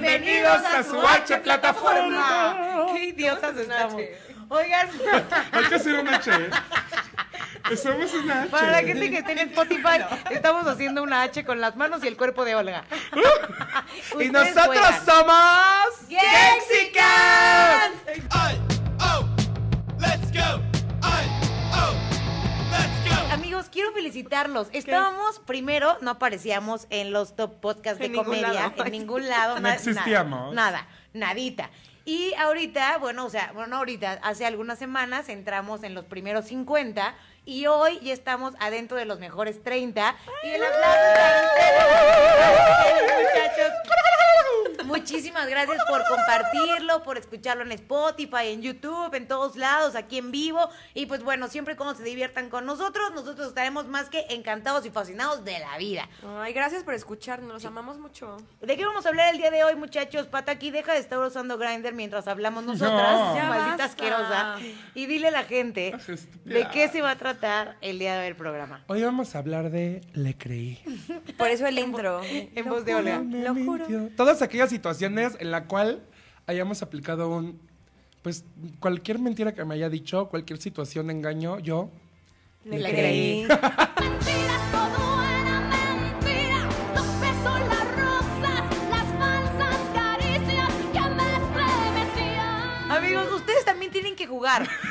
Bienvenidos a su H plataforma. Qué idiotas estamos. Oigan, Hay que hacer un H. ¿eh? Somos un H. para la gente que esté en Spotify, estamos haciendo una H con las manos y el cuerpo de Olga. Y Ustedes nosotros juegan. somos. Gexican. I, quiero felicitarlos. Estábamos, primero, no aparecíamos en los top podcasts de En comedia, lado. en ningún lado. No na- existíamos. Nada, nadita. Y ahorita, bueno, o sea, bueno, no ahorita, hace algunas semanas entramos en los primeros 50 y hoy ya estamos adentro de los mejores 30. Y el aplauso para ustedes, muchachos. Muchísimas gracias por compartirlo, por escucharlo en Spotify, en YouTube, en todos lados, aquí en vivo. Y pues bueno, siempre como se diviertan con nosotros, nosotros estaremos más que encantados y fascinados de la vida. Ay, gracias por escucharnos, los amamos mucho. ¿De qué vamos a hablar el día de hoy, muchachos? Pata, aquí deja de estar usando Grindr mientras hablamos nosotras, No. Maldita basta. asquerosa. Y dile a la gente de qué se va a tratar el día de hoy el programa. Hoy vamos a hablar de Le creí. Por eso el intro. En voz de Olga. Lo juro. Todas aquellas situaciones en la cual hayamos aplicado un. Pues cualquier mentira que me haya dicho, cualquier situación de engaño, yo. Le Le creí. Mentiras,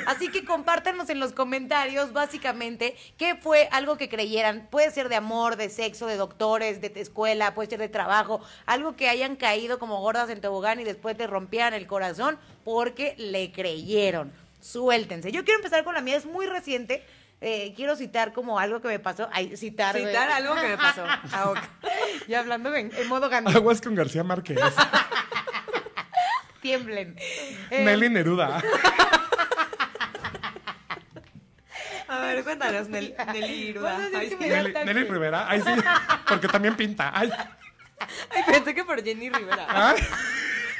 Así que compártanos en los comentarios, básicamente, qué fue algo que creyeran. Puede ser de amor, de sexo, de doctores, de escuela, puede ser de trabajo. Algo que hayan caído como gordas en tobogán y después te rompieran el corazón porque le creyeron. Suéltense. Yo quiero empezar con la mía, es muy reciente. Eh, quiero citar como algo que me pasó. Ay, citar. algo que me pasó. Ah. Ya hablando en, en modo Gandhi. Aguas con García Márquez. Tiemblen. Eh, Nelly Neruda. A ver, cuéntanos, Nel- Nelly Iruda. Ay, sí. Nelly. Nelly Rivera. Ay, sí. Porque también pinta. Ay. Ay, pensé que por Jenny Rivera. Ay.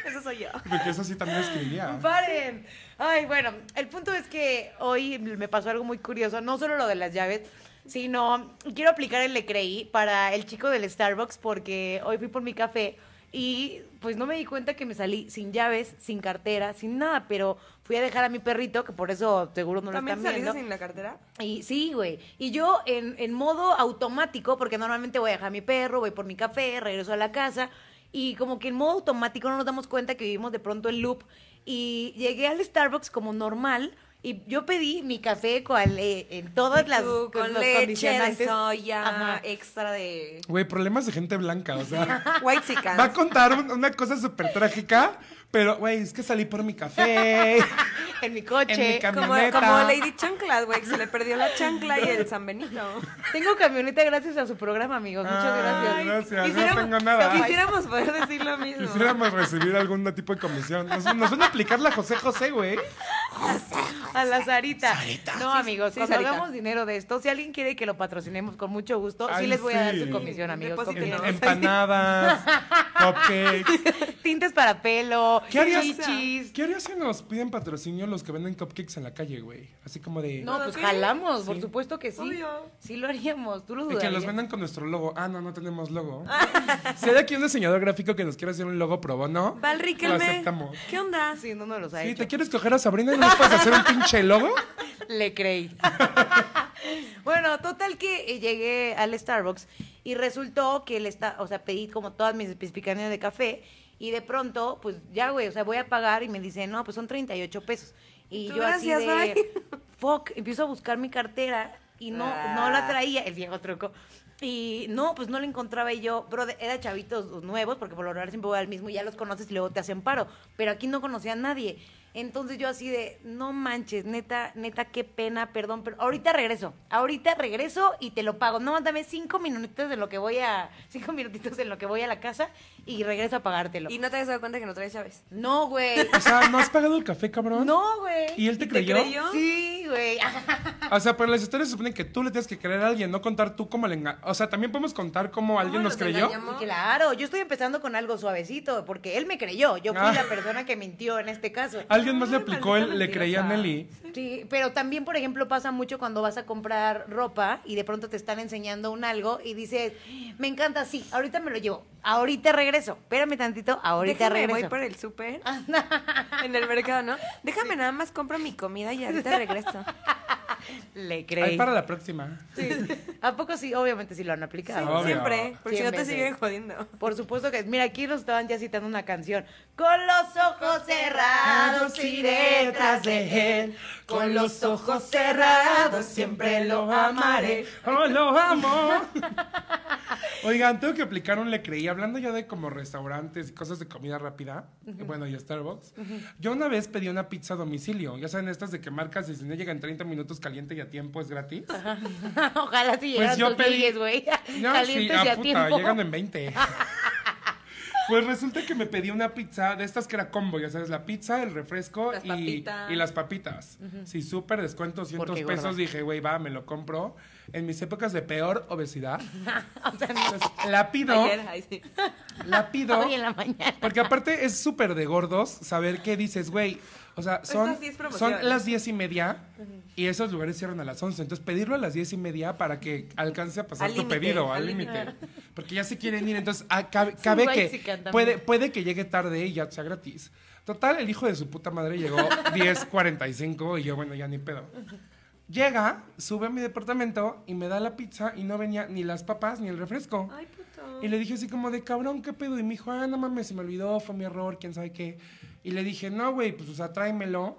Eso soy yo. Porque eso sí también escribía. ¡Paren! Ay, bueno, el punto es que hoy me pasó algo muy curioso, no solo lo de las llaves, sino quiero aplicar el le creí para el chico del Starbucks porque hoy fui por mi café y pues no me di cuenta que me salí sin llaves, sin cartera, sin nada, pero fui a dejar a mi perrito, que por eso seguro no lo ¿También están viendo. sin la cartera? Y sí, güey. Y yo en, en modo automático, porque normalmente voy a dejar a mi perro, voy por mi café, regreso a la casa. Y como que en modo automático no nos damos cuenta que vivimos de pronto el loop. Y llegué al Starbucks como normal. Y yo pedí mi café con, eh, en todas las Tú, con con los leche de soya, Ajá. extra de Güey, problemas de gente blanca, o sea. white chicken. Va a contar un- una cosa súper trágica, pero, güey, es que salí por mi café. En mi coche. En mi Como, camioneta. como Lady Chanclas, güey, que se le perdió la chancla y el San Benito. Tengo camioneta gracias a su programa, amigos. Muchas Ay, gracias. gracias, no Quisiéramos- tengo nada. Quisiéramos poder decir lo mismo. Quisiéramos recibir algún tipo de comisión. Nos, nos van a aplicar la José José, güey. A la Sarita. No, amigos, sí, cuando Sarita. hagamos dinero de esto, si alguien quiere que lo patrocinemos con mucho gusto, sí les voy a dar sí. su comisión, amigos. Empanadas, cupcakes. Tintes para pelo, ¿Qué harías, chichis. ¿Qué harías si nos piden patrocinio los que venden cupcakes en la calle, güey? Así como de... No, pues ¿Sí? jalamos, por supuesto que sí. Obvio. Sí lo haríamos, tú lo Y que dudarías. los vendan con nuestro logo. Ah, no, no tenemos logo. si hay aquí un diseñador gráfico que nos quiera hacer un logo pro bono, Val lo Riquelme. aceptamos. ¿Qué onda? Sí, no nos los ha Sí, hecho. ¿te quieres coger a Sabrina y nos puedes hacer un pinche logo? Le creí. bueno, total que eh, llegué al Starbucks y resultó que le está, o sea, pedí como todas mis especificaciones de café y de pronto, pues ya, güey, o sea, voy a pagar y me dicen, no, pues son 38 pesos. Y Tú, yo gracias, así de, bye. fuck, empiezo a buscar mi cartera y no, no la traía, el viejo truco. Y no, pues no la encontraba y yo, bro, era chavitos nuevos, porque por lo general siempre voy al mismo y ya los conoces y luego te hacen paro. Pero aquí no conocía a nadie. Entonces yo así de, no manches, neta, neta, qué pena, perdón, pero ahorita regreso, ahorita regreso y te lo pago. No, dame cinco minutitos en lo que voy a, cinco minutitos en lo que voy a la casa y regreso a pagártelo. Y no te habías dado cuenta que no traes llaves. No, güey. O sea, ¿no has pagado el café, cabrón? No, güey. ¿Y él te ¿Y te creyó? creyó? Sí, güey. O sea, pero las historias se suponen que tú le tienes que creer a alguien, no contar tú cómo le enga... O sea, también podemos contar cómo alguien nos creyó. Claro, yo estoy empezando con algo suavecito, porque él me creyó. Yo fui Ah. la persona que mintió en este caso. Alguien más le aplicó el le creía a. Nelly. Sí, pero también, por ejemplo, pasa mucho cuando vas a comprar ropa y de pronto te están enseñando un algo y dices, me encanta, sí, ahorita me lo llevo. Ahorita regreso. Espérame tantito, ahorita Déjame, regreso. voy por el súper. en el mercado, ¿no? Déjame nada más compro mi comida y ahorita regreso. Le Ahí creí. para la próxima. Sí. ¿A poco sí? Obviamente sí lo han aplicado. Obvio. Siempre, porque si no te siguen jodiendo. Por supuesto que, mira, aquí nos estaban ya citando una canción. Con los ojos cerrados iré tras de él. Con los ojos cerrados siempre lo amaré. ¡Oh, lo amo! Oigan, tengo que aplicar un le creí. Hablando ya de como restaurantes y cosas de comida rápida, bueno, y Starbucks. Yo una vez pedí una pizza a domicilio. Ya saben, estas de que marcas y si no llega en 30 minutos caliente y a tiempo es gratis. Ojalá si llegaran Pues yo pedí- güey. No, Calientes sí, y ah, a puta, tiempo. llegan en 20. Pues resulta que me pedí una pizza de estas que era combo, ya sabes, la pizza, el refresco Las y, las papitas. Sí, súper descuento, 200 Porque pesos. gorda. Dije, güey, va, me lo compro. En mis épocas de peor obesidad, O sea, no. pues, la pido, Ayer, ay, sí. la pido. Hoy en la mañana. Porque aparte es súper de gordos saber qué dices, güey. O sea, son, son las diez y media y esos lugares cierran a las 11. Entonces, pedirlo a las diez y media para que alcance a pasar Al tu límite, pedido al límite. Porque ya se quieren ir. Entonces, ah, cabe, cabe que puede, puede que llegue tarde y ya sea gratis. Total, el hijo de su puta madre llegó 10.45 y yo, bueno, ya ni pedo. Llega, sube a mi departamento y me da la pizza y no venía ni las papas ni el refresco. Ay, puto. Y le dije así como de cabrón, ¿qué pedo? Y me dijo, ah, no mames, se me olvidó, fue mi error, quién sabe qué. Y le dije, no, güey, pues, o sea, tráemelo.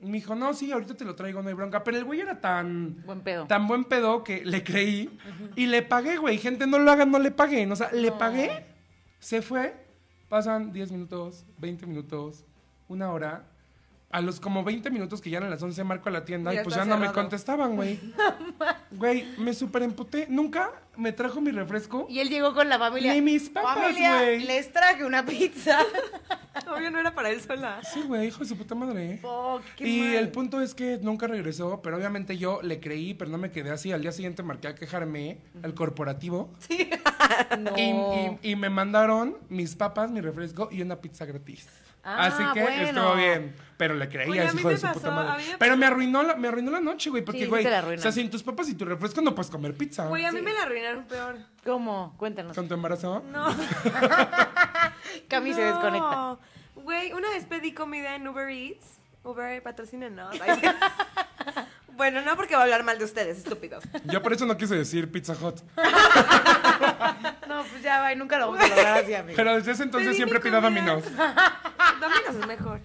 Y me dijo, no, sí, ahorita te lo traigo, no hay bronca. Pero el güey era tan. Buen pedo. Tan buen pedo que le creí. Y le pagué, güey. Gente, no lo hagan, no le paguen. O sea, le pagué, se fue. Pasan 10 minutos, 20 minutos, una hora. A los como 20 minutos que ya eran las 11 marco a la tienda Ya y pues ya no me contestaban, güey. Güey, me super emputé. Nunca me trajo mi refresco. Y él llegó con la familia. Ni mis papas, Familia, güey. les traje una pizza. Obvio no era para él sola. Sí, güey, hijo de su puta madre. ¿eh? Oh, qué y mal. el punto es que nunca regresó, pero obviamente yo le creí, pero no me quedé así. Al día siguiente marqué a quejarme al corporativo No. y, y- y me mandaron mis papas, mi refresco y una pizza gratis. Ah, así que bueno. estuvo bien, pero le creí Oye, a a ese mí hijo de su pasó, puta madre. me Pero me arruinó la, me arruinó la noche, güey, porque Sí, güey, te la o sea, sin tus papas y tu refresco no puedes comer pizza. Güey, a mí me la arruinaron peor. ¿Cómo? Cuéntanos. ¿Con tu embarazo? No. Cami se No. desconecta. Güey, una vez pedí comida en Uber Eats. Uber, patrocínenos. Ay, sí. Bueno, no porque va a hablar mal de ustedes, estúpidos. Yo por eso no quise decir Pizza Hut. No, pues ya va, y nunca lo vamos a lograr así, amigo. Pero desde ese entonces Pedí siempre mi pido comida. Domino's. Domino's es mejor.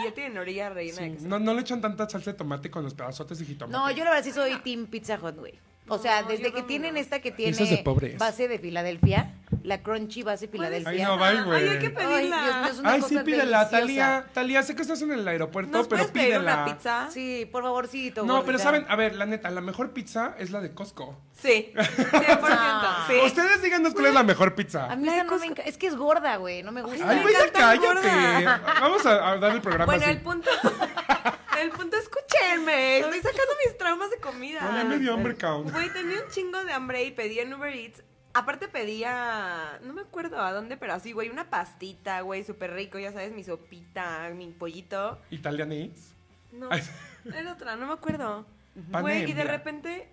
Y ya tienen orilla reina de queso. No, no le echan tanta salsa de tomate con los pedazotes y jitomate. No, yo la verdad sí soy Team Pizza Hut, güey. O sea, No, desde que tienen esta que tiene es base de Filadelfia, la crunchy base Filadelfia. Ay, no, bye, güey. Ay, hay que Ay, pedirla. Dios mío, es una Ay, cosa sí, pídela. Talía. Talía, sé que estás en el aeropuerto, ¿Nos pero puedes pedir una pizza? Sí, por favorcito. No, pero saben, a ver, la neta, la mejor pizza es la de Costco. Sí, 100%. Sí. Ustedes díganos cuál es la mejor pizza. A mí La esa no me encanta. Es que es gorda, güey. No me gusta. Ay, me güey, cállate. Vamos a, a dar el programa Bueno, así. el punto. El punto, escúchenme. Estoy sacando mis traumas de comida. No, ya me dio hambre, cabrón. Güey, tenía un chingo de hambre y pedí en Uber Eats. Aparte pedía, no me acuerdo a dónde, pero así, güey, una pastita, güey, súper rico, ya sabes, mi sopita, mi pollito. Italianis. No, Ay. era otra, no me acuerdo. Güey, y de repente,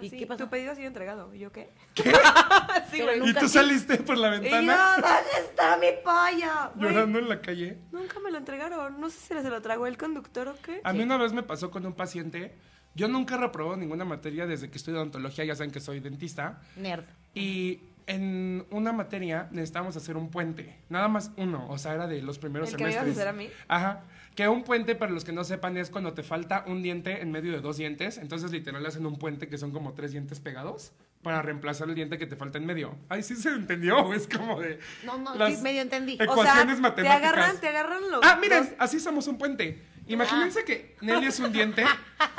¿Y así, qué pasó? tu pedido ha sido entregado. ¿Y yo qué? sí, güey. Y tú sí. saliste por la Y yo, ventana ¿dónde está mi pollo? Güey, llorando en la calle. Nunca me lo entregaron. No sé si se lo tragó el conductor o qué. A mí una vez me pasó con un paciente. Yo nunca reprobado ninguna materia desde que estudio odontología, ya saben que soy dentista. Nerd. Y en una materia necesitábamos hacer un puente. Nada más uno. O sea, era de los primeros ¿El que me ibas a semestres. hacer a mí? Ajá. Que un puente, para los que no sepan, es cuando te falta un diente en medio de dos dientes. Entonces, literal, hacen un puente que son como tres dientes pegados para reemplazar el diente que te falta en medio. Ay, sí se entendió. Es como de. No, no, las sí, medio entendí. O sea, Ecuaciones te matemáticas. agarran, te agarran los Ah, miren, dos- así somos un puente. Imagínense que Nelly es un diente,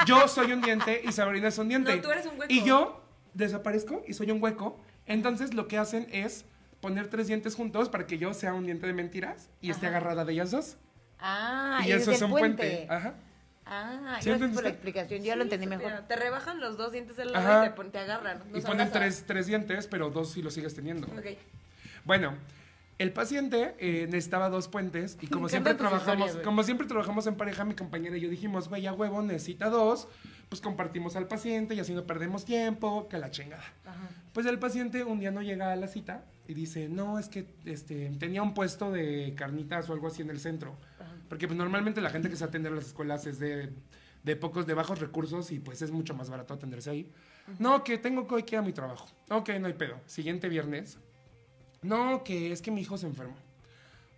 yo soy un diente y Sabrina es un diente. No, tú eres un hueco. Y yo desaparezco y soy un hueco. Entonces lo que hacen es poner tres dientes juntos para que yo sea un diente de mentiras y esté agarrada de ellas dos. Ah, y eso es un puente. Ajá. Ah, ¿Sí gracias por la explicación. Yo ya lo entendí mejor. Te rebajan los dos dientes del lado y te, pon- te agarran. Y ponen tres, tres dientes, pero dos sí los sigues teniendo. Ok. Bueno, El paciente eh, necesitaba dos puentes y como siempre trabajamos, como siempre trabajamos en pareja, mi compañera y yo dijimos, güey, a huevo necesita dos, pues compartimos al paciente y así no perdemos tiempo, que la chingada. Pues el paciente un día no llega a la cita y dice, no, es que este, tenía un puesto de carnitas o algo así en el centro. Porque pues, normalmente la gente que se atiende a las escuelas es de, de pocos, de bajos recursos y pues es mucho más barato atenderse ahí. No, que tengo que ir a mi trabajo. Ok, no hay pedo. Siguiente viernes. No, que es que mi hijo se enfermó.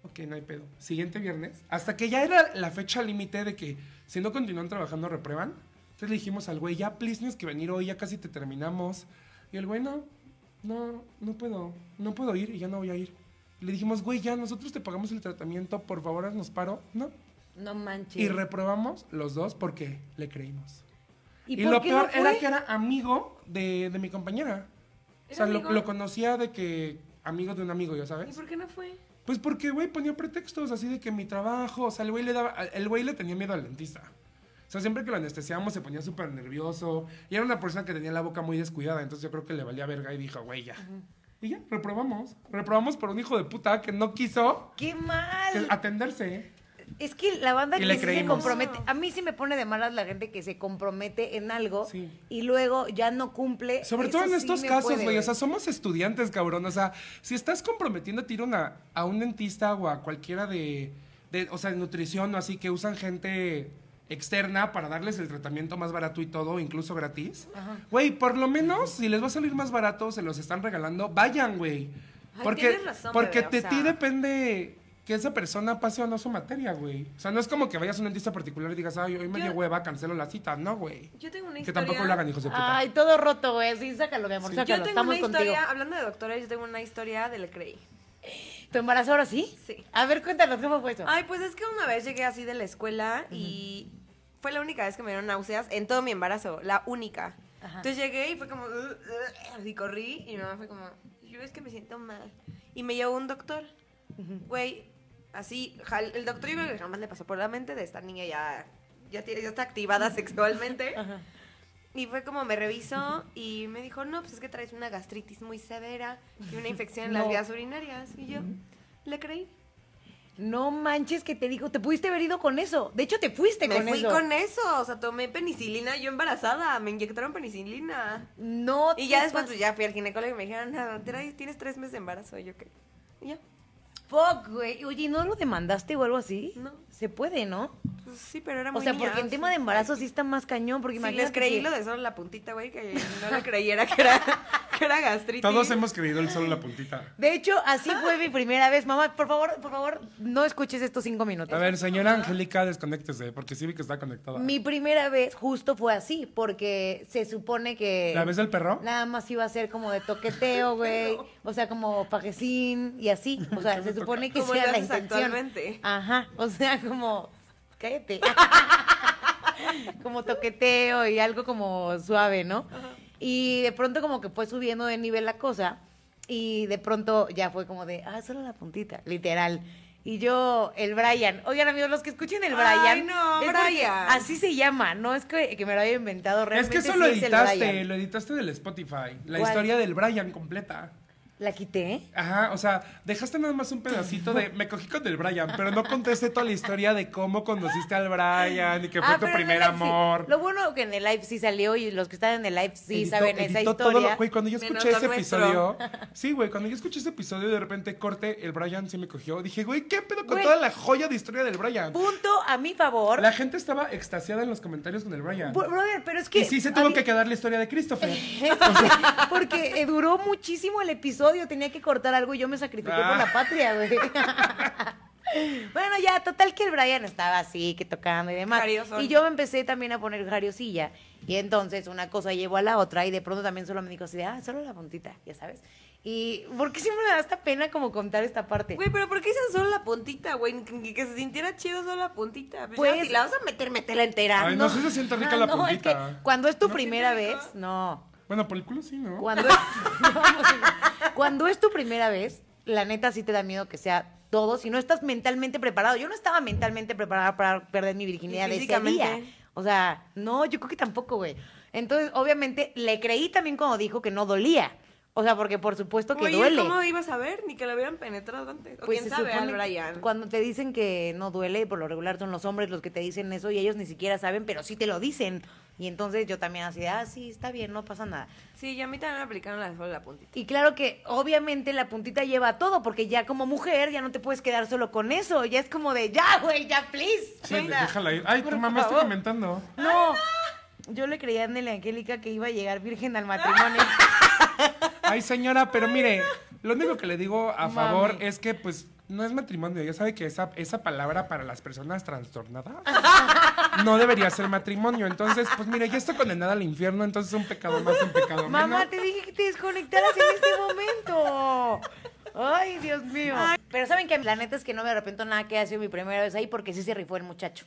Ok, no hay pedo. Siguiente viernes. Hasta que ya era la fecha límite de que si no continúan trabajando reprueban. Entonces le dijimos al güey, ya, please, tienes que venir hoy, ya casi te terminamos. Y el güey, no, no, no puedo, no puedo ir y ya no voy a ir. Le dijimos, güey, ya, nosotros te pagamos el tratamiento, por favor, haznos paro. No. No manches. Y reprobamos los dos porque le creímos. ¿Y, Y, lo peor no era que era amigo de, de mi compañera. O ¿Era sea, lo, lo conocía de que amigo de un amigo, ya ¿Y sabes. por qué no fue? Pues porque, güey, ponía pretextos así de que mi trabajo, o sea, el güey le daba, el güey le tenía miedo al dentista. O sea, siempre que lo anestesiábamos se ponía súper nervioso. Y era una persona que tenía la boca muy descuidada, entonces yo creo que le valía verga y dijo, güey, ya. Y ya, reprobamos. Reprobamos por un hijo de puta que no quiso ¡Qué mal! atenderse. Es que la banda Y que sí se compromete, a mí sí me pone de malas la gente que se compromete en algo Sí. y luego ya no cumple. Sobre Eso todo en sí estos casos, güey. O sea, somos estudiantes, cabrón. O sea, si estás comprometiendo a ir una, a un dentista o a cualquiera de, de, o sea, de nutrición o así, que usan gente externa para darles el tratamiento más barato y todo, incluso gratis. Güey, por lo menos, si les va a salir más barato, se los están regalando, vayan, güey. Porque, razón, porque bebé, o de sea. ti depende que esa persona pase o no su materia, güey. O sea, no es como que vayas a un dentista particular y digas, ay, hoy me dio hueva, cancelo la cita. No, güey. Yo tengo una Que historia. tampoco lo hagan, hijos de puta. Ay, todo roto, güey. Sí, sácalo, mi amor, Sí. Yo tengo Estamos una contigo. historia, hablando de doctores, yo tengo una historia de Le Creí. ¿Tu embarazo ahora sí? Sí. A ver, cuéntanos, ¿cómo fue eso? Ay, pues es que una vez llegué así de la escuela y fue la única vez que me dieron náuseas en todo mi embarazo, la única. Ajá. Entonces llegué y fue como, "Ugh, ugh", y corrí y mi mamá fue como, yo es que me siento mal. Y me llevó un doctor, güey, así, el doctor yo creo que jamás le pasó por la mente de esta niña ya, ya, tiene, ya está activada sexualmente. Ajá. Y fue como me revisó y me dijo, no, pues es que traes una gastritis muy severa y una infección en las vías urinarias. Y yo, le creí. No manches que te dijo, te pudiste haber ido con eso. De hecho, te fuiste Me con fui eso. con eso, o sea, tomé penicilina, yo embarazada, me inyectaron penicilina. No Y ya después pues ya fui al ginecólogo y me dijeron, no, tienes tres meses de embarazo, y yo qué. Y ya, Fuck, güey. Oye, ¿no lo demandaste o algo así? No. Se puede, ¿no? Pues sí, pero era O muy sea, niña, porque en tema de embarazo sí está más cañón, porque imagínate les creí que- lo de solo la puntita, güey, que no le creyera que era, que era gastritis. Todos hemos creído el solo la puntita. De hecho, así fue mi primera vez. Mamá, por favor, por favor, no escuches estos cinco minutos. A ver, señora Angélica, desconéctese, porque sí vi que está conectada. Mi primera vez justo fue así, porque se supone que... ¿La vez del perro? Nada más iba a ser como de toqueteo, güey. O sea, como pajecín y así. O sea, se supone que sea la intención. actualmente. Ajá. O sea, como. Cállate. como toqueteo y algo como suave, ¿no? Y de pronto, como que fue subiendo de nivel la cosa. Y de pronto ya fue como de, ah, solo la puntita, literal. Y yo, el Brian. Oigan, amigos, los que escuchen el Brian. Ay, no, es porque Brian. Así se llama, no es que, que me lo haya inventado Es realmente. que eso sí lo es el editaste, Brian. lo editaste del Spotify. La ¿Cuál? historia del Brian completa. La quité. Ajá, o sea, dejaste nada más un pedacito de. Me cogí con el Brian, pero no contaste toda la historia de cómo conociste al Brian y que fue Ah, tu primer sí. amor. Lo bueno que en el live sí salió y los que están en el live sí Editó- saben esa editó todo historia. lo- Güey, cuando yo escuché ese nuestro. episodio. Sí, güey, cuando yo escuché ese episodio de repente corte, el Brian sí me cogió. Dije, güey, ¿qué pedo con Güey. toda la joya de historia del Brian? Punto a mi favor. La gente estaba extasiada en los comentarios con el Brian. Bro- Brother, pero es que. Y sí se tuvo mí- que quedar la historia de Christopher. Porque eh, duró muchísimo el episodio, tenía que cortar algo y yo me sacrifiqué por Ah. la patria, güey. bueno, ya, total que el Brian estaba así, que tocando y demás. Jariosón. Y yo me empecé también a poner jariosilla. Y entonces una cosa llevó a la otra y de pronto también solo me dijo así de, ah, solo la puntita, ya sabes. Y, ¿por qué siempre me da esta pena como contar esta parte? Güey, pero ¿por qué dicen solo la puntita, güey? Que, que se sintiera chido solo la puntita. Pues, Pues- si la vas a meter, métela entera. Ay, no, sí se siente rica Ah, la no, es que puntita. cuando es tu ¿No? primera ¿Siente vez, no. Bueno, por el culo sí, ¿no? Cuando es, cuando es tu primera vez, la neta sí te da miedo que sea todo. Si no estás mentalmente preparado. Yo no estaba mentalmente preparada para perder mi virginidad Ni de ese día. físicamente. O sea, no, yo creo que tampoco, güey. Entonces, obviamente, le creí también cuando dijo que no dolía. O sea, porque por supuesto que Güey, duele. ¿cómo ibas a ver? Ni que lo hubieran penetrado antes. O Pues quién sabe, al Brian. Cuando te dicen que no duele, por lo regular son los hombres los que te dicen eso y ellos ni siquiera saben, pero sí te lo dicen. Y entonces yo también así, de, ah, sí, está bien, no pasa nada. Sí, y a mí también me aplicaron la de la puntita. Y claro que obviamente la puntita lleva todo, porque ya como mujer ya no te puedes quedar solo con eso. Ya es como de, ya, güey, ya, please. Sí, déjala ir. Ay, tu mamá está comentando. No, yo le creía a Nelly Angélica que iba a llegar virgen al matrimonio. Ay, señora, pero mire, lo único que le digo a Mami. favor es que, pues, no es matrimonio. Ya sabe que esa, esa palabra para las personas trastornadas no debería ser matrimonio. Entonces, pues, mire, ya estoy condenada al infierno, entonces un pecado más, un pecado Mamá, menos. te dije que te desconectaras en este momento. Ay, Dios mío. Pero saben que la neta es que no me arrepiento nada que haya sido mi primera vez ahí porque sí se rifó el muchacho.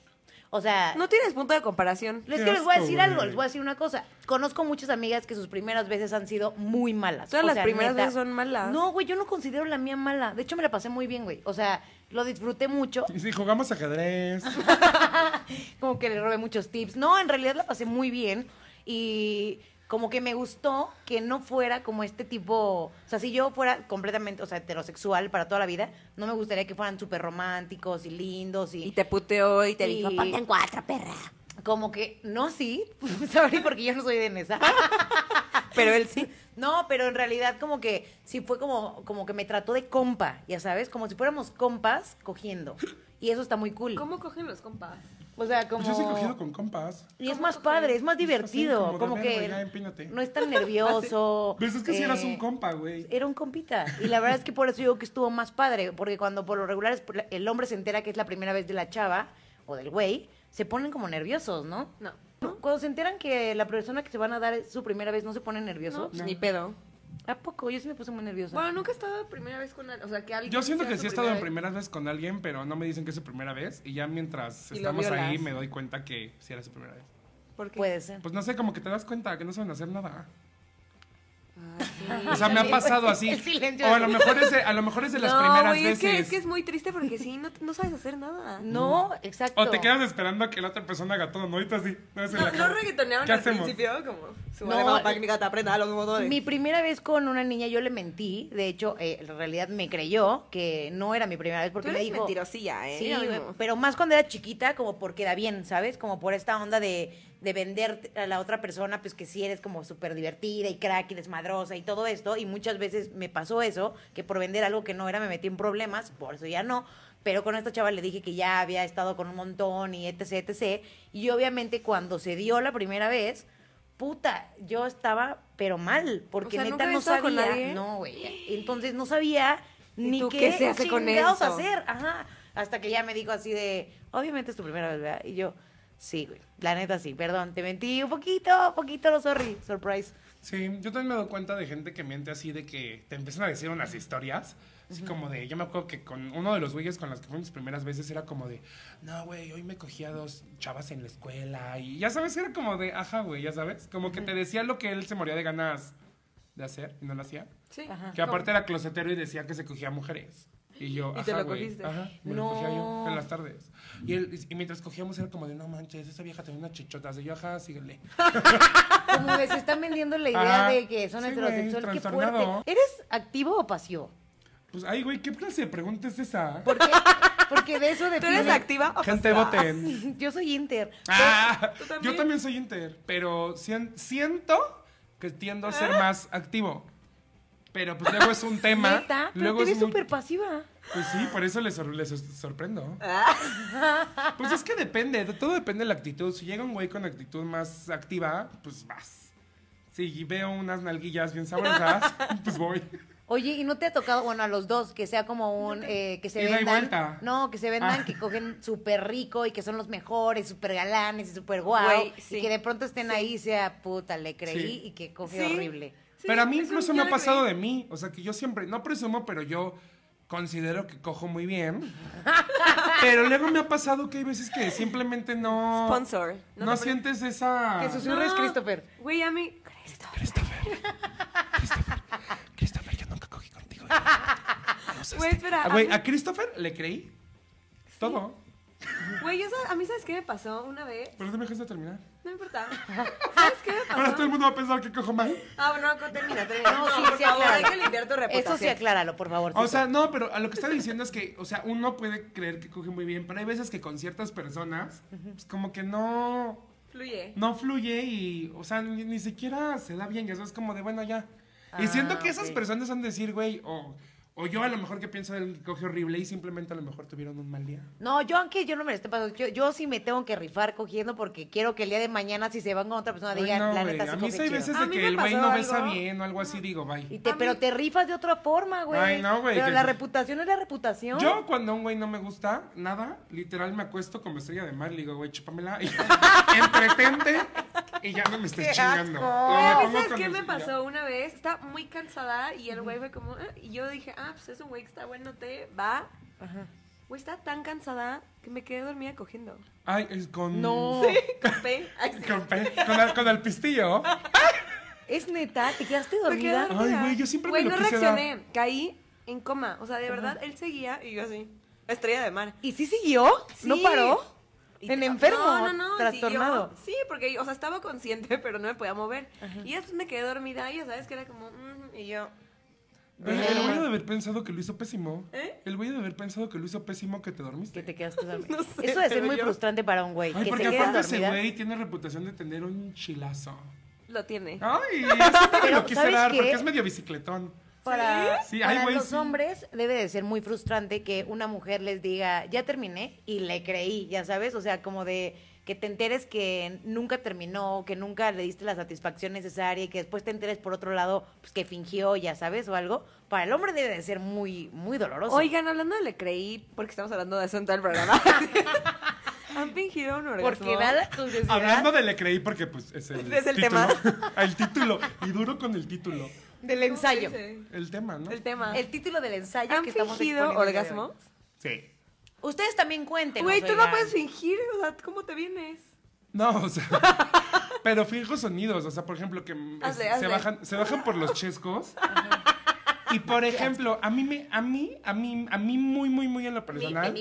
O sea, No tienes punto de comparación. es que les voy a decir algo, les voy a decir una cosa. Conozco muchas amigas que sus primeras veces han sido muy malas. Todas O las sea, primeras neta. veces son malas. No, güey, yo no considero la mía mala. De hecho, me la pasé muy bien, güey. O sea, lo disfruté mucho. Y si jugamos ajedrez. como que le robé muchos tips. No, en realidad la pasé muy bien y como que me gustó que no fuera como este tipo, o sea, si yo fuera completamente, o sea, heterosexual para toda la vida, no me gustaría que fueran súper románticos y lindos y, Y te puteó y te Y- dijo, ponte en cuatro, perra. como que, no así, sorry porque yo no soy de Nesa. Pero él sí. No, pero en realidad como que sí fue como, como que me trató de compa, ya sabes, como si fuéramos compas cogiendo. Y eso está muy cool. ¿Cómo cogen los compas? O sea, como... Pues yo sí he cogido con compas. Y es más padre, es más divertido, como de, como "Ven, que güey, ya, empínate". no es tan nervioso. Pues es que si eras eh, un compa, güey. Era un compita. Y la verdad es que por eso digo que estuvo más padre, porque cuando por lo regular es- el hombre se entera que es la primera vez de la chava o del güey, se ponen como nerviosos, ¿no? No. Cuando se enteran que la persona que se van a dar es su primera vez, ¿no se pone No, nervioso? pues ni pedo. ¿A poco? Yo sí me puse muy nerviosa. Bueno, nunca he estado primera vez con alguien. O sea, que alguien. Yo siento que sí he estado en primera primeras veces con alguien, pero no me dicen que es su primera vez. Y ya mientras Y lo estamos ahí me doy cuenta que sí era su primera vez. vez. ¿Por qué? Puede ser. Pues no sé, como que te das cuenta que no saben hacer nada. Ah, sí. O sea, me ha pasado así. El silencio. O a lo mejor es de, a lo mejor es de las no, primeras es veces. que, es que es muy triste porque sí, no, no sabes hacer nada. No, exacto. O te quedas esperando a que la otra persona haga todo, ¿no? Y tú así. No, en No, no ¿Qué al hacemos? principio, como su No, madre mamá eh, técnica te aprenda los botones. Mi primera vez con una niña yo le mentí. De hecho, eh, en realidad me creyó que no era mi primera vez Tú porque me eres dijo... mentirosilla, ¿eh? Sí, pero más cuando era chiquita, como por queda bien, ¿sabes? Como por esta onda de, de vender a la otra persona, pues que sí eres como súper divertida y crack y desmadrosa y todo esto. Y muchas veces me pasó eso, que por vender algo que no era me metí en problemas, por eso ya no. Pero con esta chava le dije que ya había estado con un montón y etc, etc. Y obviamente cuando se dio la primera vez, puta, yo estaba pero mal, porque O sea, neta ¿nunca no con sabía. nadie? No, güey. Entonces no sabía ¿Y ni tú qué, qué se hace con eso? hacer. Ajá. Hasta que ya me dijo así de, obviamente es tu primera vez, ¿verdad? Y yo, sí, güey. La neta sí, perdón, te mentí un poquito, poquito lo sorry, surprise. Sí, yo también me doy cuenta de gente que miente así de que te empiezan a decir unas historias. Así como de, yo me acuerdo que con uno de los güeyes con las que fui mis primeras veces era como de, no, güey, hoy me cogí a dos chavas en la escuela. Y ya sabes, era como de, ajá, güey, ya sabes. Como que te decía lo que él se moría de ganas de hacer y no lo hacía. Sí. Ajá. Que aparte era closetero y decía que se cogía mujeres. Y yo, ¿Y te ajá, lo güey. cogiste? Ajá, me No. lo cogía yo en las tardes. Y, él, y mientras cogíamos era como de, no manches, esa vieja tenía unas chichotas. Y yo, ajá, síguele. Como que se están vendiendo la idea de que son Sí, heterosexuales. Qué fuerte. ¿Eres activo o pasivo? Pues, ay, güey, ¿qué clase de pregunta es esa? Porque, porque de eso ¿Tú depende. eres activa o Gente, voten. Yo soy inter. Ah, ¿Tú también? yo también soy inter, pero sien- siento que tiendo a ser más activo. Pero pues luego es un tema. Neta, pero luego tú eres muy- súper pasiva. Pues sí, por eso les, sor- les sorprendo. Ah. Pues es que depende, de todo depende de la actitud. Si llega un güey con actitud más activa, pues vas. Si veo unas nalguillas bien sabrosas, pues voy. Oye, ¿y no te ha tocado, bueno, a los dos, que sea como un, eh, que se y vendan, vuelta. no, que se vendan, Ah. que cogen súper rico y que son los mejores, súper galanes y súper guau, Güey, y sí. que de pronto estén ahí y sea, puta, le creí Sí. y que coge Sí. horrible. Sí, pero a mí incluso me ha pasado de mí. O sea, que yo siempre, no presumo, pero yo considero que cojo muy bien. pero luego me ha pasado que hay veces que simplemente no... Sponsor. No, sientes esa... Que susurres, No. Christopher. Güey, a mí. Christopher, yo nunca cogí contigo. Güey, espera. Ah, a Güey, a Christopher le creí todo. Güey, a mí, ¿sabes qué me pasó una vez? Pero no me dejaste terminar. No me importa. ¿Sabes qué pasó? Ahora todo el mundo va a pensar que cojo mal. Ah, bueno, no, termina, termina. No, sí, por sí, favor, hay que limpiar tu reputación. Eso sí, acláralo, por favor. O sea, no, pero a lo que está diciendo es que, o sea, uno puede creer que coge muy bien, pero hay veces que con ciertas personas, pues como que no, Fluye. no fluye y, o sea, ni, ni siquiera se da bien, y eso es como de, bueno, ya. y siento Ah, que esas personas han de decir, güey, o, o yo a lo mejor que pienso del que coge horrible y simplemente a lo mejor tuvieron un mal día. No, yo aunque yo no me lo esté pasando, yo, yo sí me tengo que rifar cogiendo porque quiero que el día de mañana si se van con otra persona Ay, digan, no, la neta sí a mí hay chido". veces de que me el güey no besa algo. bien o algo así, digo, bye. Y te, pero mí- te rifas de otra forma, güey. Ay, no, güey, Pero que- la reputación es la reputación. Yo cuando a un güey no me gusta nada, literal me acuesto como estrella de mar, le digo, güey, chúpamela, y entretente y ya no me estés ¡Qué chingando. asco! O Güey, me a pongo veces, con ¿qué me ya. pasó una vez? Estaba muy cansada y el güey fue como... "Ah", y yo dije, ah, pues es un güey que está bueno, te va. Güey, estaba tan cansada que me quedé dormida cogiendo. Ay, es con... No. Café. Ay, sí. Con, pe- con el, con el pistillo. Es neta, ¿te quedaste Me quedé dormida? dormida. Ay, güey, yo siempre Güey, me lo no quise reaccioné. Caí en coma. O sea, de verdad, él seguía y yo así. Estrella de mar. ¿Y sí siguió? ¿No Sí. paró? Y- ¿En enfermo? No, no, no. ¿Trastornado? siguió. Sí, porque, o sea, estaba consciente, pero no me podía mover. Y después me quedé dormida y ya sabes que era como... "Mm", y yo... El, el güey de haber pensado que lo hizo pésimo. ¿Eh? El güey de haber pensado que lo hizo pésimo que te dormiste. Que te quedaste dormida. No sé, Eso debe ser muy yo- frustrante para un güey. Ay, que porque se aparte ese güey tiene reputación de tener un chilazo. Lo tiene. Ay, eso Pero, lo quise ¿sabes dar qué? porque es medio bicicletón. Para, Sí, para ay, güey, los sí. hombres debe de ser muy frustrante que una mujer les diga, ya terminé y le creí, ya sabes, o sea, como de que te enteres que nunca terminó, que nunca le diste la satisfacción necesaria y que después te enteres por otro lado, pues que fingió, ya sabes, o algo. Para el hombre debe de ser muy, muy doloroso. Oigan, hablando de le creí, porque estamos hablando de eso en todo el programa. ¿Han fingido un orgasmo? porque da la curiosidad. Hablando de le creí porque pues es el, Es el título. tema. el título. Y duro con el título. Del ensayo. El tema, ¿no? El tema. El título del ensayo ¿Han que estamos fingido hoy. Sí. Ustedes también cuenten. Güey, tú no puedes fingir, o sea, ¿cómo te vienes? No, o sea. pero fijo sonidos. O sea, por ejemplo, que Hazle, es- hazle. se bajan, se bajan por los chescos. Y por ejemplo, a mí me, a mí, a mí, a mí muy, muy, muy en lo personal,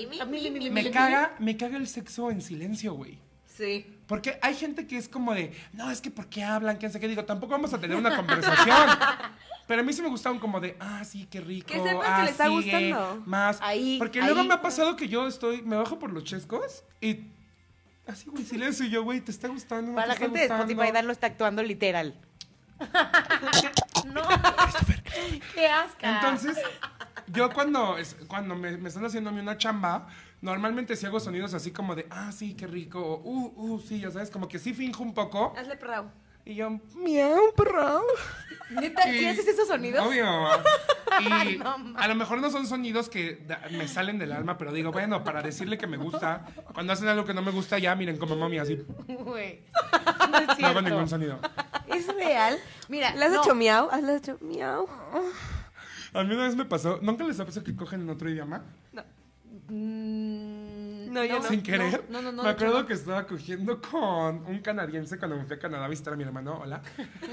me caga, me caga el sexo en silencio, güey. Sí. Porque hay gente que es como de, no, es que ¿por qué hablan? ¿Quién sé qué? Digo, tampoco vamos a tener una conversación. Pero a mí sí me gustaban como de, ah, sí, qué rico. Que sepas que ah, le está sigue, gustando. Más. Ahí, Porque luego me ha pasado que yo estoy, me bajo por los chescos y así, güey, silencio. Y yo, güey, ¿te está gustando? ¿No Para te la está gente de gustando? Spotify, Dan lo está actuando literal. no. Qué asca. Entonces, yo cuando, cuando me, me están haciendo a mí una chamba, normalmente sí hago sonidos así como de, ah, sí, qué rico, o, uh, uh, sí, ya sabes, como que sí finjo un poco. Hazle perrao. Y yo, miau, perro. ¿Neta? ¿Sí haces esos sonidos? Obvio. Y No, mames. a lo mejor no son sonidos que me salen del alma, pero digo, bueno, para decirle que me gusta, cuando hacen algo que no me gusta, ya miren como mami, así, Güey. No es no hago ningún sonido. ¿Es real? Mira, ¿Le has no. hecho miau? ¿Hazle hecho miau? A mí una vez me pasó, ¿nunca les ha pasado que cogen en otro idioma? Mm, No, yo no. Sin querer. No, no, no. me acuerdo no. que estaba cogiendo con un canadiense cuando me fui a Canadá a visitar a mi hermano. Hola.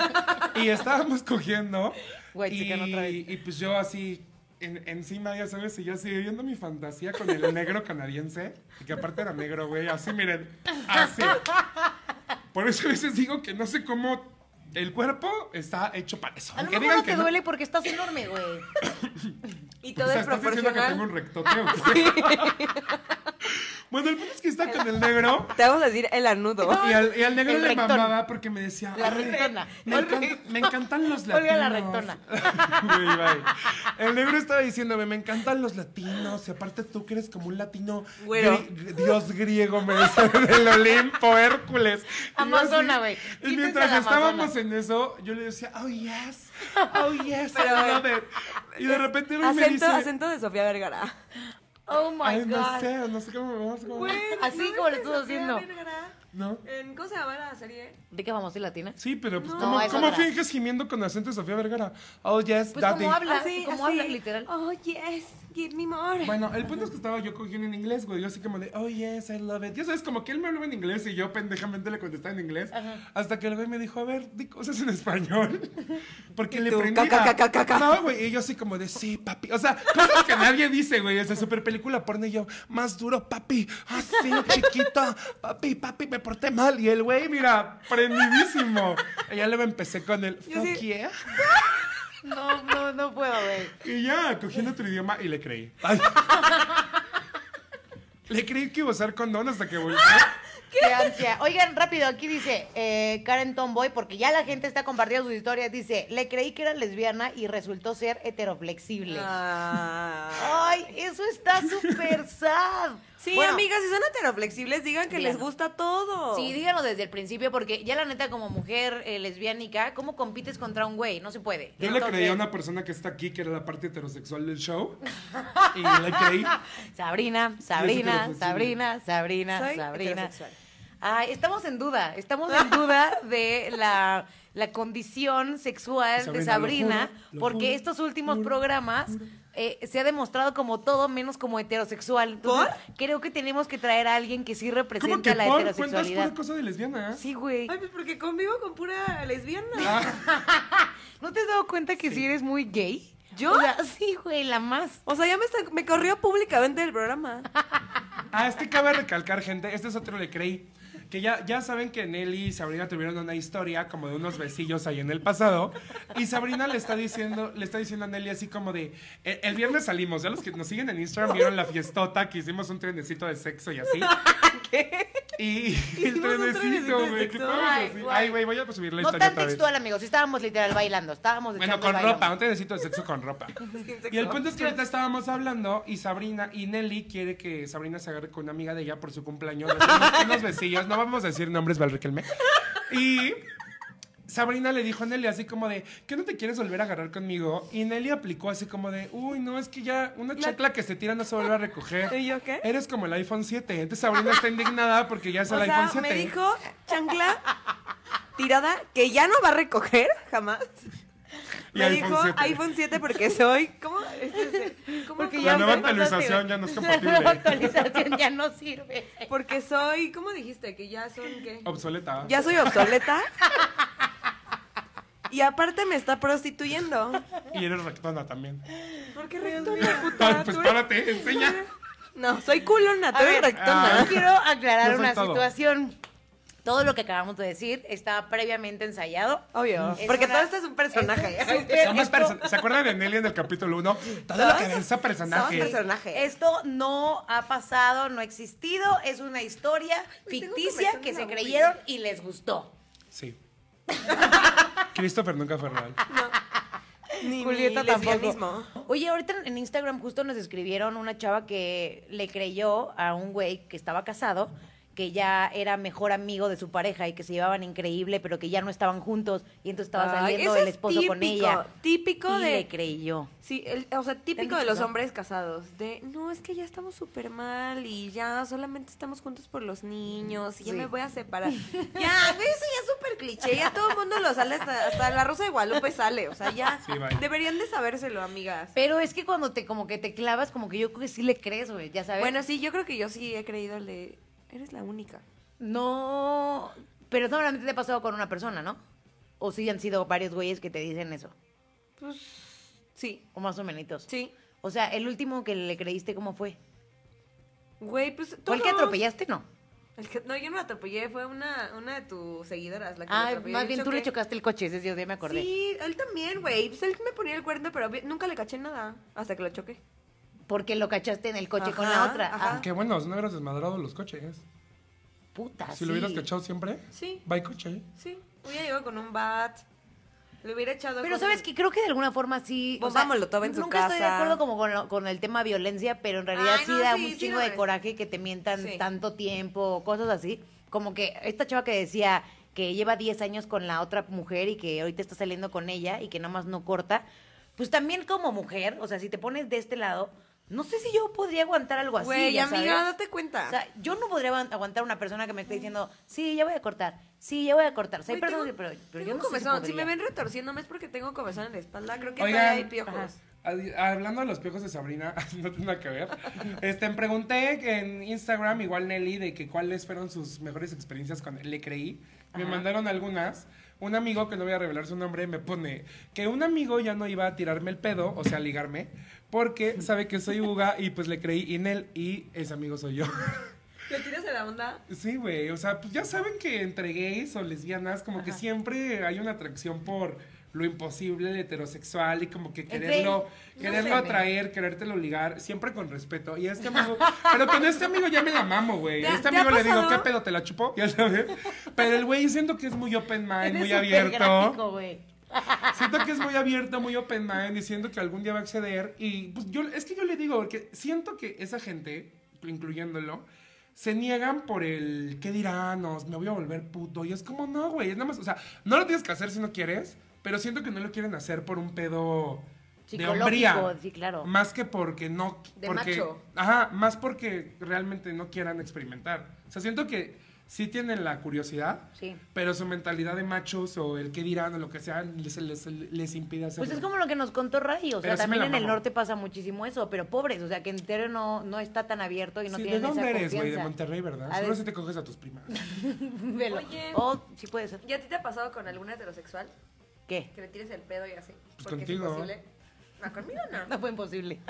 y estábamos cogiendo. White y, chicken otra vez. y pues yo así, en- encima, ya sabes, y yo así viendo mi fantasía con el negro canadiense. Que aparte era negro, güey. Así, miren. Así. Por eso a veces digo que no sé cómo el cuerpo está hecho para eso. A lo mejor no te duele porque estás enorme, güey. Y O todo sea, es ¿estás diciendo que tengo proporcional. un rectote o qué? bueno, el punto es que está con el negro. Te vamos a decir el anudo. Y al, y al negro El le rectón. mamaba porque me decía. La "Ay, rectona. Me, encanta- me encantan los latinos. Olga la rectona. Güey, bye. El negro estaba diciéndome, me encantan los latinos. Y aparte tú que eres como un latino. Gri- dios griego, me decía del Olimpo, Hércules. Amazona, güey. Y mientras estábamos Amazona. en eso, yo le decía, oh yes, oh yes, Pero, I love it. Y de repente él me Acento, dice. acento de Sofía Vergara. Oh my Ay, no God. sé, no sé cómo. No sé cómo Así como lo estás haciendo. ¿No? En, ¿Cómo se llama la serie? ¿De qué vamos a latina? Sí, pero pues, No, ¿cómo, es cómo otra. finges gimiendo con acento de Sofía Vergara? Oh, yes, Pues daddy. como habla, Así, como así. habla literal. Oh, yes, give me more. Bueno, el punto es que estaba yo cogiendo en inglés, güey. Yo así como de, oh, yes, I love it. Ya sabes, como que él me hablaba en inglés y yo pendejamente le contestaba en inglés. Hasta que el güey me dijo, a ver, di cosas en español. Porque Y le tú, prendía. ca, ca, ca, ca, ca. No, güey. Y yo así como de, sí, papi. O sea, cosas que nadie dice, güey. Esa super película porno y yo, más duro, papi. Así, chiquito. Papi, papi. Me, porté mal. Y el güey, mira, prendidísimo. Y ya luego empecé con el fuck sí- yeah. No, no, no puedo, güey. Y ya, cogiendo otro idioma y le creí. Ay. Le creí que iba a usar condón hasta que volvió. Qué ansia. Oigan, rápido, aquí dice eh, Karen Tomboy, porque ya la gente está compartiendo sus historias. Dice, le creí que era lesbiana y resultó ser heteroflexible. Ah. Ay, eso está súper sad. Sí, Bueno, amigas, si son heteroflexibles, digan que les gusta todo. Sí, díganlo desde el principio, porque ya la neta, como mujer eh, lesbiánica, ¿cómo compites contra un güey? No se puede. Yo le creí a una persona que está aquí, que era la parte heterosexual del show. Y le creí. Sabrina, Sabrina. Sabrina, Sabrina, Soy Sabrina. Ay, estamos en duda, estamos en duda de la, la condición sexual Sabrina, de lo Sabrina, juro, lo porque juro, estos últimos juro, programas eh, se ha demostrado como todo menos como heterosexual. Entonces, creo que tenemos que traer a alguien que sí ¿Cómo represente que a la por? Cuentas heterosexualidad. pura cosa de lesbiana. ¿eh? Sí, güey. Ay, pues porque convivo con pura lesbiana. Ah, ¿No te has dado cuenta que sí, eres muy gay? ¿Yo? O sea, sí, güey, la más. O sea, ya me, está- me corrió públicamente del programa. Ah, este cabe recalcar, gente. Este es otro le creí. Que ya, ya saben que Nelly y Sabrina tuvieron una historia como de unos besillos ahí en el pasado. Y Sabrina le está diciendo, le está diciendo a Nelly así como de el, el viernes salimos. Ya los que nos siguen en Instagram vieron la fiestota que hicimos un trenecito de sexo y así. Y el trenecito güey. Ay, güey, voy a subir la No historia tan otra vez. textual, amigos. Estábamos literal bailando. Estábamos Bueno, con ropa, un trenecito de sexo con ropa. Y el punto es que ahorita estábamos hablando y Sabrina y Nelly quiere que Sabrina se agarre con una amiga de ella por su cumpleaños. Unos besillos, no vamos a decir nombres, Valriquelme. Y Sabrina le dijo a Nelly así como de, ¿qué no te quieres volver a agarrar conmigo? Y Nelly aplicó así como de, uy, no, es que ya una chancla que se tira no se vuelve a recoger. ¿Y yo qué? Eres como el iPhone 7. Entonces Sabrina está indignada porque ya es el sea, iPhone 7. me dijo chancla tirada que ya no va a recoger jamás. Y me iPhone dijo 7. iPhone 7 porque soy. ¿Cómo? Este, ¿cómo? Porque La ya nueva actualización ya no es La nueva compatible. actualización ya no sirve. Porque soy. ¿Cómo dijiste? Que ya son qué? Obsoleta. Ya soy obsoleta. Y aparte me está prostituyendo. Y eres rectona también. ¿Por qué rectona, puta? Ay, pues Tú eres- párate, enseña. No, soy culona, tú eres rectona. yo quiero aclarar soy una todo. situación. Todo lo que acabamos de decir está previamente ensayado. Obvio. Es Porque una- todo esto es un personaje. es súper- Somos esto- perso- ¿Se acuerdan de Nelly en el capítulo 1? Todo lo que ven son personajes. Somos personajes. Esto no ha pasado, no ha existido, es una historia tengo ficticia que se creyeron y les gustó. Sí. Christopher nunca fue real. Ni Julieta mi tampoco. lesbianismo. Oye, ahorita en Instagram justo nos escribieron una chava que le creyó a un güey que estaba casado que ya era mejor amigo de su pareja y que se llevaban increíble, pero que ya no estaban juntos y entonces estaba Ay, saliendo el es esposo con ella. típico y de- le creyó. Sí, el- o sea, típico de los hombres casados. De, no, es que ya estamos súper mal y ya solamente estamos juntos por los niños y ya Sí. me voy a separar. ya, eso ya es súper cliché. Ya todo el mundo lo sale, hasta, hasta la Rosa de Guadalupe sale. O sea, ya Sí, deberían de sabérselo, amigas. Pero es que cuando te como que te clavas, como que yo creo que sí le crees, güey, ya sabes. Bueno, sí, yo creo que yo sí he creído el de, eres la única. no, pero solamente te ha pasado con una persona, ¿no? O sí han sido varios güeyes que te dicen eso, Pues, sí, o más o menos. sí. O sea, el último que le creíste, ¿cómo fue? Güey, pues ¿Fue el que atropellaste? No. El que- no, yo no la atropellé, fue una, una de tus seguidoras la que Ah, me más bien tú le chocaste el coche, ese día me acordé. Sí, él también, güey. Pues él me ponía el cuerno, pero nunca le caché nada hasta que lo choqué. Porque lo cachaste en el coche con Ajá, la otra. ajá. Qué bueno, no hubieras desmadrado los coches. puta, Si lo hubieras sí. cachado siempre, Sí, va coche. sí. Hubiera llegado con un bat. Le hubiera echado. Pero con- sabes que creo que de alguna forma sí. Bomba molotov en su nunca estoy de casa. acuerdo como con, lo- con el tema violencia, pero en realidad Ay, sí no, da sí, un sí chingo de es. coraje que te mientan Sí. tanto tiempo, cosas así. Como que esta chava que decía que lleva 10 años con la otra mujer y que ahorita está saliendo con ella y que nada más no corta, pues también como mujer, o sea, si te pones de este lado, no sé si yo podría aguantar algo así. Güey, amiga, sabes. date cuenta. O sea, yo no podría aguant- aguantar una persona que me esté diciendo, sí, ya voy a cortar, sí, ya voy a cortar. O sea, hay Güey, personas tengo- que, pero, pero tengo yo no un sé si comezón. Si, me ven retorciéndome es porque tengo comezón en la espalda. Creo que Oigan, todavía hay piojos. ajá. Adi- Hablando de los piojos de Sabrina, no tiene nada que ver. Este, me pregunté en Instagram, igual Nelly, de que cuáles fueron sus mejores experiencias con Le Creí. Me Ajá. mandaron algunas. Un amigo, que no voy a revelar su nombre, me pone que un amigo ya no iba a tirarme el pedo, o sea, ligarme, porque sabe que soy Uga y pues le creí en él y ese amigo soy yo. ¿Le tiras a la onda? Sí, güey. O sea, pues ya saben que entre gays o lesbianas, como que siempre hay una atracción por lo imposible, el heterosexual, y como que quererlo, no quererlo sé, atraer, querértelo ligar, siempre con respeto. Y este amigo, pero con este amigo ya me la mamo, güey. ¿Te A ha- este amigo le digo? ¿qué pedo? ¿Te la chupó? Ya sabes. Pero el güey siento que es muy open mind, Eres muy abierto. gráfico, güey. Siento que es muy abierto, muy open mind, diciendo que algún día va a acceder. Y pues yo, es que yo le digo, porque siento que esa gente, incluyéndolo, se niegan por el ¿qué dirán? Me voy a volver puto. Y es como, no, güey, es nada más, o sea, no lo tienes que hacer si no quieres, pero siento que no lo quieren hacer por un pedo de Psicológico, hombría. sí, claro. Más que porque no. De porque, macho. Ajá, más porque realmente no quieran experimentar. O sea, siento que sí tienen la curiosidad, Sí. pero su mentalidad de machos o el qué dirán o lo que sea les, les, les impide hacerlo. Pues es como lo que nos contó Ray, o sea, Pero también en el norte pasa muchísimo eso, pero pobres, o sea, que entero no, no está tan abierto y no Sí, tienen ¿De dónde esa eres, güey? De. Monterrey, ¿verdad? A ver. si te coges a tus primas. Velo. Oye. Oh, sí puede ser. ¿Y a ti te ha pasado con alguna heterosexual? ¿Qué? Que le tires el pedo y así. Pues Porque contigo. Es imposible. No, conmigo no. No fue imposible.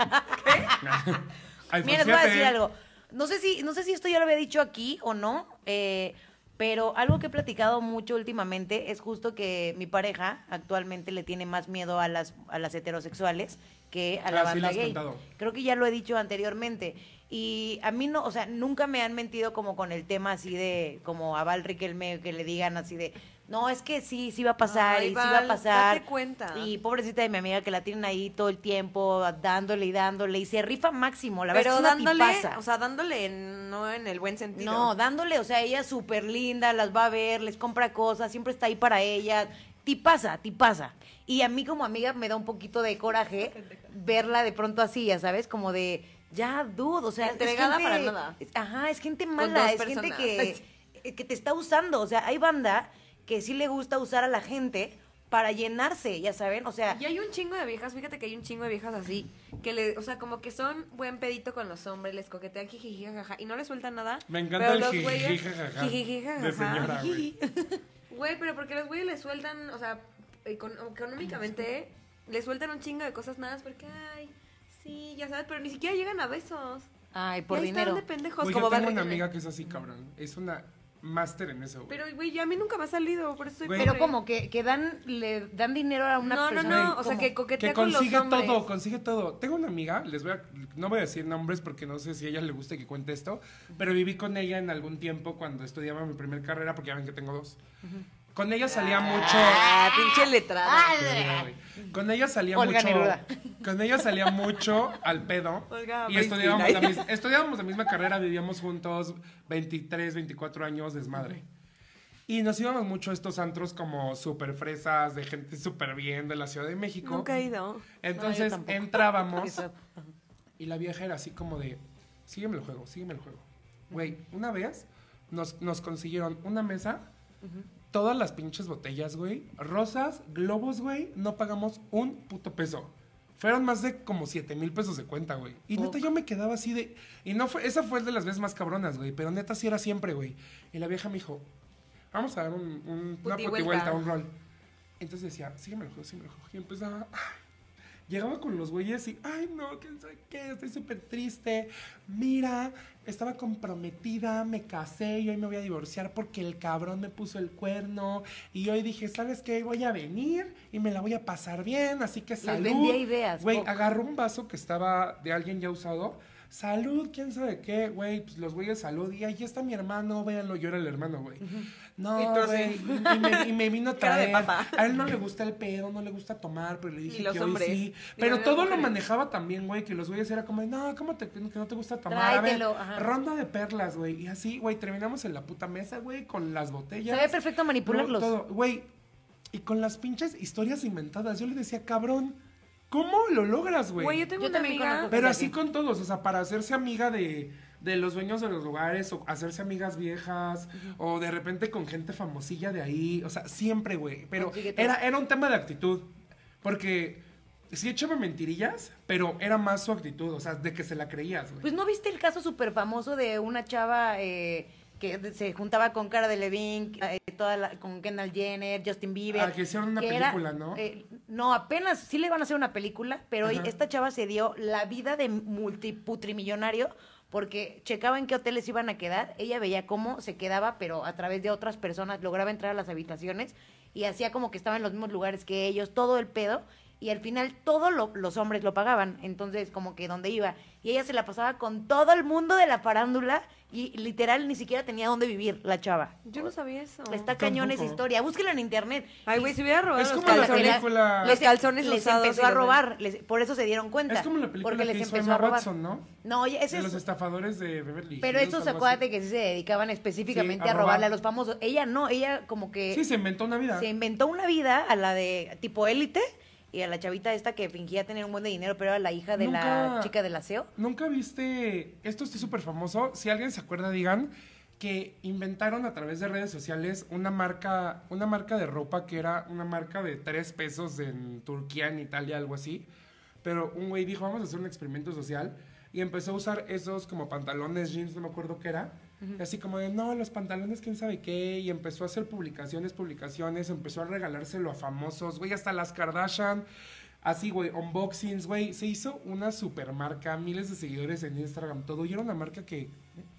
iPhone Mira, les voy a 7. decir algo. No sé si, no sé si esto ya lo había dicho aquí o no, eh, pero algo que he platicado mucho últimamente es justo que mi pareja actualmente le tiene más miedo a las, a las heterosexuales que a la Ah, sí lo banda has gay. contado. Creo que ya lo he dicho anteriormente. Y a mí no, o sea, nunca me han mentido como con el tema así de, como a Val Riquelme, que le digan así de, no, es que sí, sí va a pasar Ay, y sí va a pasar. date cuenta. Y pobrecita de mi amiga que la tienen ahí todo el tiempo, dándole y dándole, y se rifa máximo, la Pero verdad es una dándole, tipaza. o sea, dándole en- no en el buen sentido. No, dándole, o sea, ella es súper linda, las va a ver, les compra cosas, siempre está ahí para ellas. Tipaza, tipaza. Y a mí como amiga me da un poquito de coraje verla de pronto así, ya sabes, como de, ya, dude, o sea, es Entregada gente- para nada. es- ajá, es gente mala, es gente que, eh, que te está usando. O sea, hay banda que sí le gusta usar a la gente para llenarse, ya saben, o sea... Y hay un chingo de viejas, fíjate que hay un chingo de viejas así, que le, o sea, como que son buen pedito con los hombres, les coquetean jijiji, jajaja, y no les sueltan nada. Me encanta pero el los güeyes- jajaja jijiji, de jajaja. señora, güey. Güey, pero porque los güeyes les sueltan, o sea, econ- económicamente, les sueltan un chingo de cosas nada porque, ay, sí, ya sabes, pero ni siquiera llegan a besos. Ay, por Y ahí dinero. Están de pendejos, Güey, como yo tengo una amiga que es así, cabrón. Es una máster en eso, güey. Pero, güey, ya a mí nunca me ha salido, por eso soy Güey. Pero pobre. como que, que dan, le dan dinero a una No, no, persona. no, o sea, ¿Cómo? que coquetea Que con los consigue hombres. todo, consigue todo. Tengo una amiga, les voy a, no voy a decir nombres porque no sé si a ella le guste que cuente esto, pero viví con ella en algún tiempo cuando estudiaba mi primer carrera, porque ya ven que tengo dos. Con ella salía mucho. Ah, pinche letrada. Con ella salía Olga mucho. Neruda. Con ella salía mucho al pedo. Olga y estudiábamos la, mis- estudiábamos la misma carrera, vivíamos juntos 23, 24 años, desmadre. Y nos íbamos mucho a estos antros como súper fresas, de gente súper bien de la Ciudad de México. Nunca he ido. Entonces No, entrábamos y la vieja era así como de, sígueme el juego, sígueme el juego. Güey, una vez nos, nos consiguieron una mesa, todas las pinches botellas, güey, rosas, globos, güey, no pagamos un puto peso. Fueron más de como 7 mil pesos de cuenta, güey. Y neta yo me quedaba así de... Y no fue... Esa fue de las veces más cabronas, güey. Pero neta sí era siempre, güey. Y la vieja me dijo, vamos a dar un, un- una putivuelta, un rol. Entonces decía, sígueme el juego, sígueme el juego. Y empezaba... ay, Llegaba con los güeyes y, ay, no, quién sabe qué, estoy súper triste. Mira, estaba comprometida, me casé y hoy me voy a divorciar porque el cabrón me puso el cuerno. Y hoy dije, ¿sabes qué? Voy a venir y me la voy a pasar bien, así que salud. vendía ideas, Güey, agarró un vaso que estaba de alguien ya usado. Salud, quién sabe qué, güey. Pues los güeyes salud. Y ahí está mi hermano, véanlo, yo era el hermano, güey. No, güey. Y, me, y me vino a traer. A él no le gusta el pedo, no le gusta tomar, pero le dije que hoy hombres. sí. Digo, Pero todo lo manejaba también, güey, que los güeyes era como, no, ¿cómo te, que no te gusta tomar? A ver, Tráetelo, ajá. ronda de perlas, güey. Y así, güey, terminamos en la puta mesa, güey, con las botellas. Se ve perfecto manipularlos. Güey. Y con las pinches historias inventadas. Yo le decía, cabrón, ¿cómo lo logras, güey? Güey, yo tengo Yo una también amiga. Pero Así. con todos, o sea, para hacerse amiga de, de los dueños de los lugares o hacerse amigas viejas o de repente con gente famosilla de ahí, o sea, siempre, güey. Pero era, era un tema de actitud, porque sí echaba mentirillas, pero era más su actitud, o sea, de que se la creías, güey. Pues no viste el caso súper famoso de una chava eh, que se juntaba con Cara de Levine, eh, toda la- con Kendall Jenner, Justin Bieber. Ah, que hicieron una era, película, ¿no? eh, no, apenas sí le van a hacer una película, pero Ajá. esta chava se dio la vida de multiputrimillonario porque checaba en qué hoteles iban a quedar, ella veía cómo se quedaba, pero a través de otras personas lograba entrar a las habitaciones y hacía como que estaba en los mismos lugares que ellos, todo el pedo, y al final todos los hombres lo pagaban, entonces como que donde iba, y ella se la pasaba con todo el mundo de la farándula y literal ni siquiera tenía dónde vivir la chava. Yo no sabía eso. Está cañón esa historia, búsquela en internet. Ay, güey, si hubiera robado Es los como la calzones. película- Los calzones les usados empezó a robar, les- por eso se dieron cuenta. Es como la película porque que les hizo empezó a robar. Watson, ¿no? No, oye, ese de los es, estafadores de Beverly pero Hills, estos acuérdate que sí se dedicaban específicamente Sí, a a, robarle robar. a los famosos. Ella no, ella como que Sí, se inventó una vida. se inventó una vida a la de tipo élite y a la chavita esta que fingía tener un buen de dinero, pero era la hija de la chica del aseo. ¿Nunca viste, esto está súper famoso, si alguien se acuerda digan, que inventaron a través de redes sociales una marca, una marca de ropa que era una marca de tres pesos en Turquía, en Italia, algo así. Pero un güey dijo, vamos a hacer un experimento social. Y empezó a usar esos como pantalones jeans, no me acuerdo qué era. Así como de, no, los pantalones, quién sabe qué. Y empezó a hacer publicaciones, publicaciones. Empezó a regalárselo a famosos, güey, hasta las Kardashian. Así, güey, unboxings, güey. Se hizo una super marca, miles de seguidores en Instagram, todo. Y era una marca que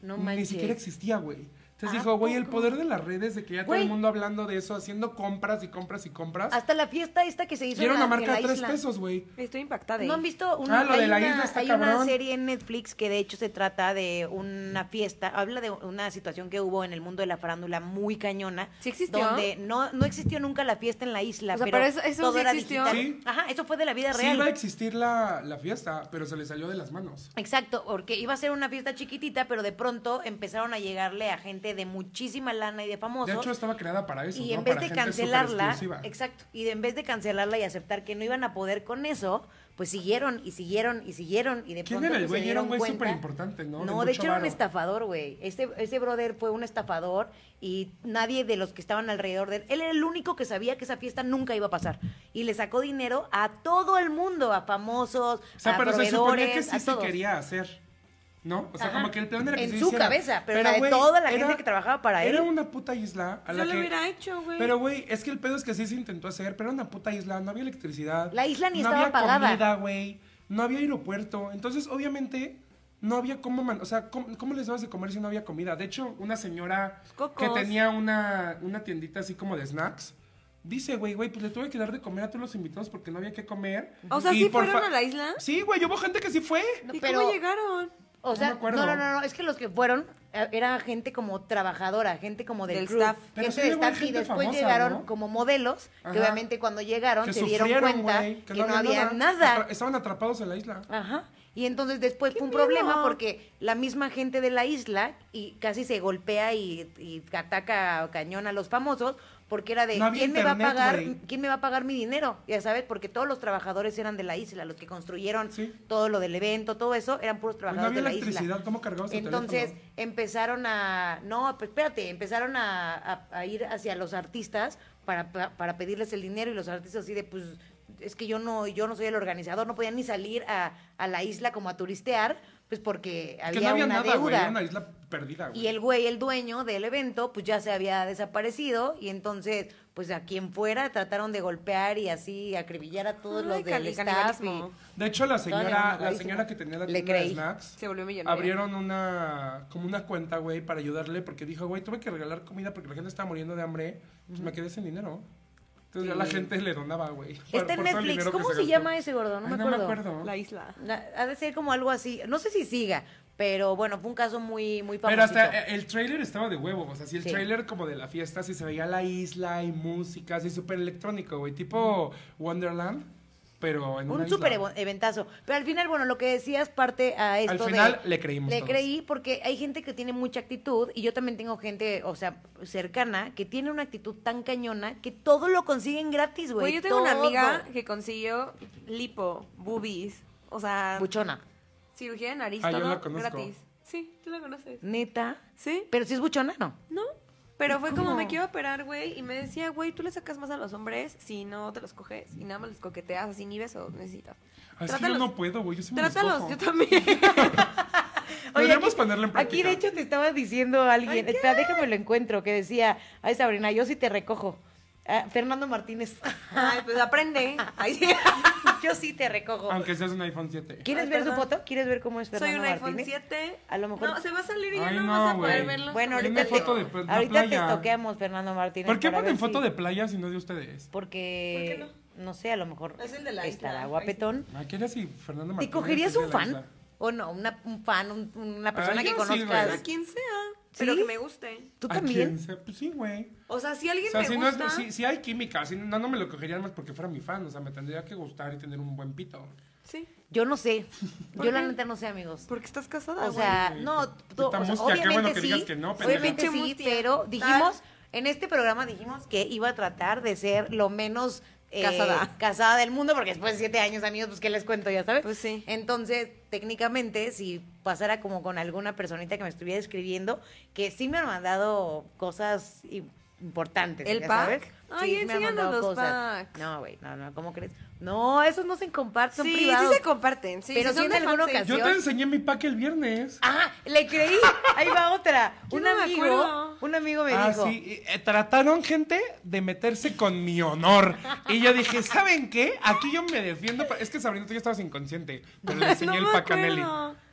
No ni manches. siquiera existía, güey. Entonces ¿A dijo, güey, el poder de las redes, de que ya todo el mundo hablando de eso, haciendo compras y compras y compras. Hasta la fiesta esta que se hizo Y era en una marca de tres isla. pesos, güey. Estoy impactada. ¿No han visto una, Ah, lo de hay la una- isla está hay una serie en Netflix que de hecho se trata de una fiesta, habla de una situación que hubo en el mundo de la farándula muy cañona. ¿Sí existió? Donde no, no existió nunca la fiesta en la isla, O sea, pero, pero eso- eso todo sí era existió. digital. Sí. Ajá, eso fue de la vida Sí real. iba a existir la, la fiesta, pero se le salió de las manos. Exacto, porque iba a ser una fiesta chiquitita, pero de pronto empezaron a llegarle a gente de muchísima lana y de famosos. De hecho, estaba creada para eso, y ¿no? en vez Para de cancelarla, exacto, y de- en vez de cancelarla y aceptar que no iban a poder con eso, pues siguieron y siguieron y siguieron y de ¿Quién pronto era el pues, güey? Era un güey súper importante, ¿no? No, De hecho era un estafador, güey. Ese, ese brother fue un estafador y nadie de los que estaban alrededor de él, él era el único que sabía que esa fiesta nunca iba a pasar. Y le sacó dinero a todo el mundo, a famosos, O sea, a pero se suponía que sí a se quería hacer. ¿No? O sea, Ajá. como que el plan era que En se su hiciera. cabeza, pero la de güey, toda la gente que trabajaba para él. Era una puta isla a Yo la lo que... hubiera hecho, güey. Pero, güey, es que el pedo es que sí se intentó hacer, pero era una puta isla, no había electricidad. La isla ni no estaba había comida, güey, no había aeropuerto. Entonces, obviamente, no había cómo, man- o sea, ¿cómo, cómo les dabas de comer si no había comida? De hecho, una señora Cocos. que tenía una, una tiendita así como de snacks, dice, güey, güey, pues le tuve que dar de comer a todos los invitados porque no había que comer. O sea, Y ¿sí por fueron fa- a la isla? Sí, güey, hubo gente que sí fue. ¿Y pero- cómo llegaron? O sea, no, no, no, no, es que los que fueron eh, era gente como trabajadora, gente como del, Del crew, staff. Pero gente sí del staff y después famosa, llegaron ¿no? como modelos, que obviamente cuando llegaron Que se dieron cuenta que, no había nada. Estaban atrapados en la isla. Ajá. Y entonces después ¡Qué fue un miedo! problema porque la misma gente de la isla y casi se golpea y, y ataca a cañón a los famosos porque era de No quién me va a pagar quién me va a pagar mi dinero ya sabes porque todos los trabajadores eran de la isla los que construyeron Sí. todo lo del evento todo eso eran puros Pues no trabajadores había de la isla. ¿cómo cargabas entonces empezaron a, no, pues espérate, empezaron a, a- a ir hacia los artistas para, pa- para pedirles el dinero y los artistas así de, pues, es que yo no, yo no soy el organizador, no podían ni salir a, a la isla como a turistear, pues porque había, Que no había una nada, güey, deuda. era una isla perdida, güey. Y el güey, el dueño del evento, pues ya se había desaparecido y entonces, pues a quien fuera trataron de golpear y así acribillar a todos Ay, los del staff. y- De hecho, la señora, la señora que tenía la Le tienda de snacks, Se volvió millonaria. abrieron una, como una cuenta, güey, para ayudarle, porque dijo, güey, tuve que regalar comida porque la gente estaba muriendo de hambre, pues me quedé sin dinero. Entonces ya la gente le donaba, güey. Está en Netflix. ¿Cómo se, llama ese gordo? No, Ay, me, no me acuerdo. acuerdo. La isla. Ha de ser como algo así. No sé si siga, pero bueno, fue un caso muy, muy famoso. Pero hasta eh, el trailer estaba de huevo, o sea, si el Sí. trailer como de la fiesta, si se veía la isla y música, así súper electrónico, güey, tipo Wonderland, pero en Un súper eventazo. Pero al final, bueno, lo que decías parte a esto Al de- final le creímos Le todos. creí porque hay gente que tiene mucha actitud y yo también tengo gente, o sea, cercana, que tiene una actitud tan cañona que todo lo consiguen gratis, güey. Yo tengo una amiga que consiguió lipo, boobies, o sea, Buchona. cirugía de nariz, Ah, yo todo la conozco. gratis. Sí, tú la conoces. Neta. ¿Sí? Pero si es buchona, no. ¿No? Pero fue como me quiero operar, güey, y me decía, güey, tú le sacas más a los hombres si no te los coges y nada más les coqueteas así ni besos necesitas. Así yo Trátalos. no puedo, güey, yo sí me los Trátalos, yo también. Podríamos aquí- ponerlo en práctica. Aquí, de hecho, te estaba diciendo alguien, espera, déjame lo encuentro, que decía, ay, Sabrina, yo sí te recojo. Ah, Fernando Martínez. Ay, pues aprende. Ay, sí. Yo sí te recojo. Aunque seas un iPhone 7. ¿Quieres Ay, ver su foto? ¿Quieres ver cómo es Soy Fernando un iPhone Martínez? 7. A lo mejor- No, se va a salir y ya Ay, no, no, vas a poder verlo. Bueno, ahorita, te, foto de la ahorita te playa. toqueamos, Fernando Martínez. ¿Por qué ponen foto si- de playa si no de ustedes? Porque, ¿Por qué no? sé, a lo mejor Es el de la estará isla. guapetón. ¿A quién si Fernando ¿Te Martínez? cogerías es de un fan? ¿O no? Una, un fan, un- una persona Ah, que yo sí, conozcas. A quien sea. ¿Sí? Pero que me guste. ¿Tú ¿A también? quién? Pues sí, güey. O sea, si alguien O sea, me si, no es- gusta. si, si hay química, si no, no me lo cogería más porque fuera mi fan. O sea, me tendría que gustar y tener un buen pito. Sí. Yo no sé. ¿Por Yo la neta no sé, amigos. Porque estás casada. O güey. sea, güey. no, tú- o sea, mustia, qué obviamente bueno que sí, digas que no, pendeja. obviamente Pinche sí, mustia. pero dijimos, en este programa dijimos que iba a tratar de ser lo menos eh, Casada. casada del mundo, porque después de siete años, amigos, pues qué les cuento, ya sabes. Pues sí. Entonces, técnicamente, si pasara como con alguna personita que me estuviera escribiendo, que sí me han mandado cosas importantes. ¿El ya pack? sabes. Ay, sí, enséñanos los cosas. packs. No, güey, no, no, ¿cómo crees? No, esos no se comparten, son sí, privados. sí se comparten. Sí, Pero sí son en de alguna fans, ocasión. Yo te enseñé mi pack el viernes. Ah, le creí. Ahí va otra. Un no me amigo, acuerdo. un amigo me ah, dijo. sí. eh, trataron, gente, de meterse con mi honor. Y yo dije, ¿saben qué? Aquí yo me defiendo. Es que Sabrina, tú ya estabas inconsciente. Pero le enseñé no el pack a Nelly.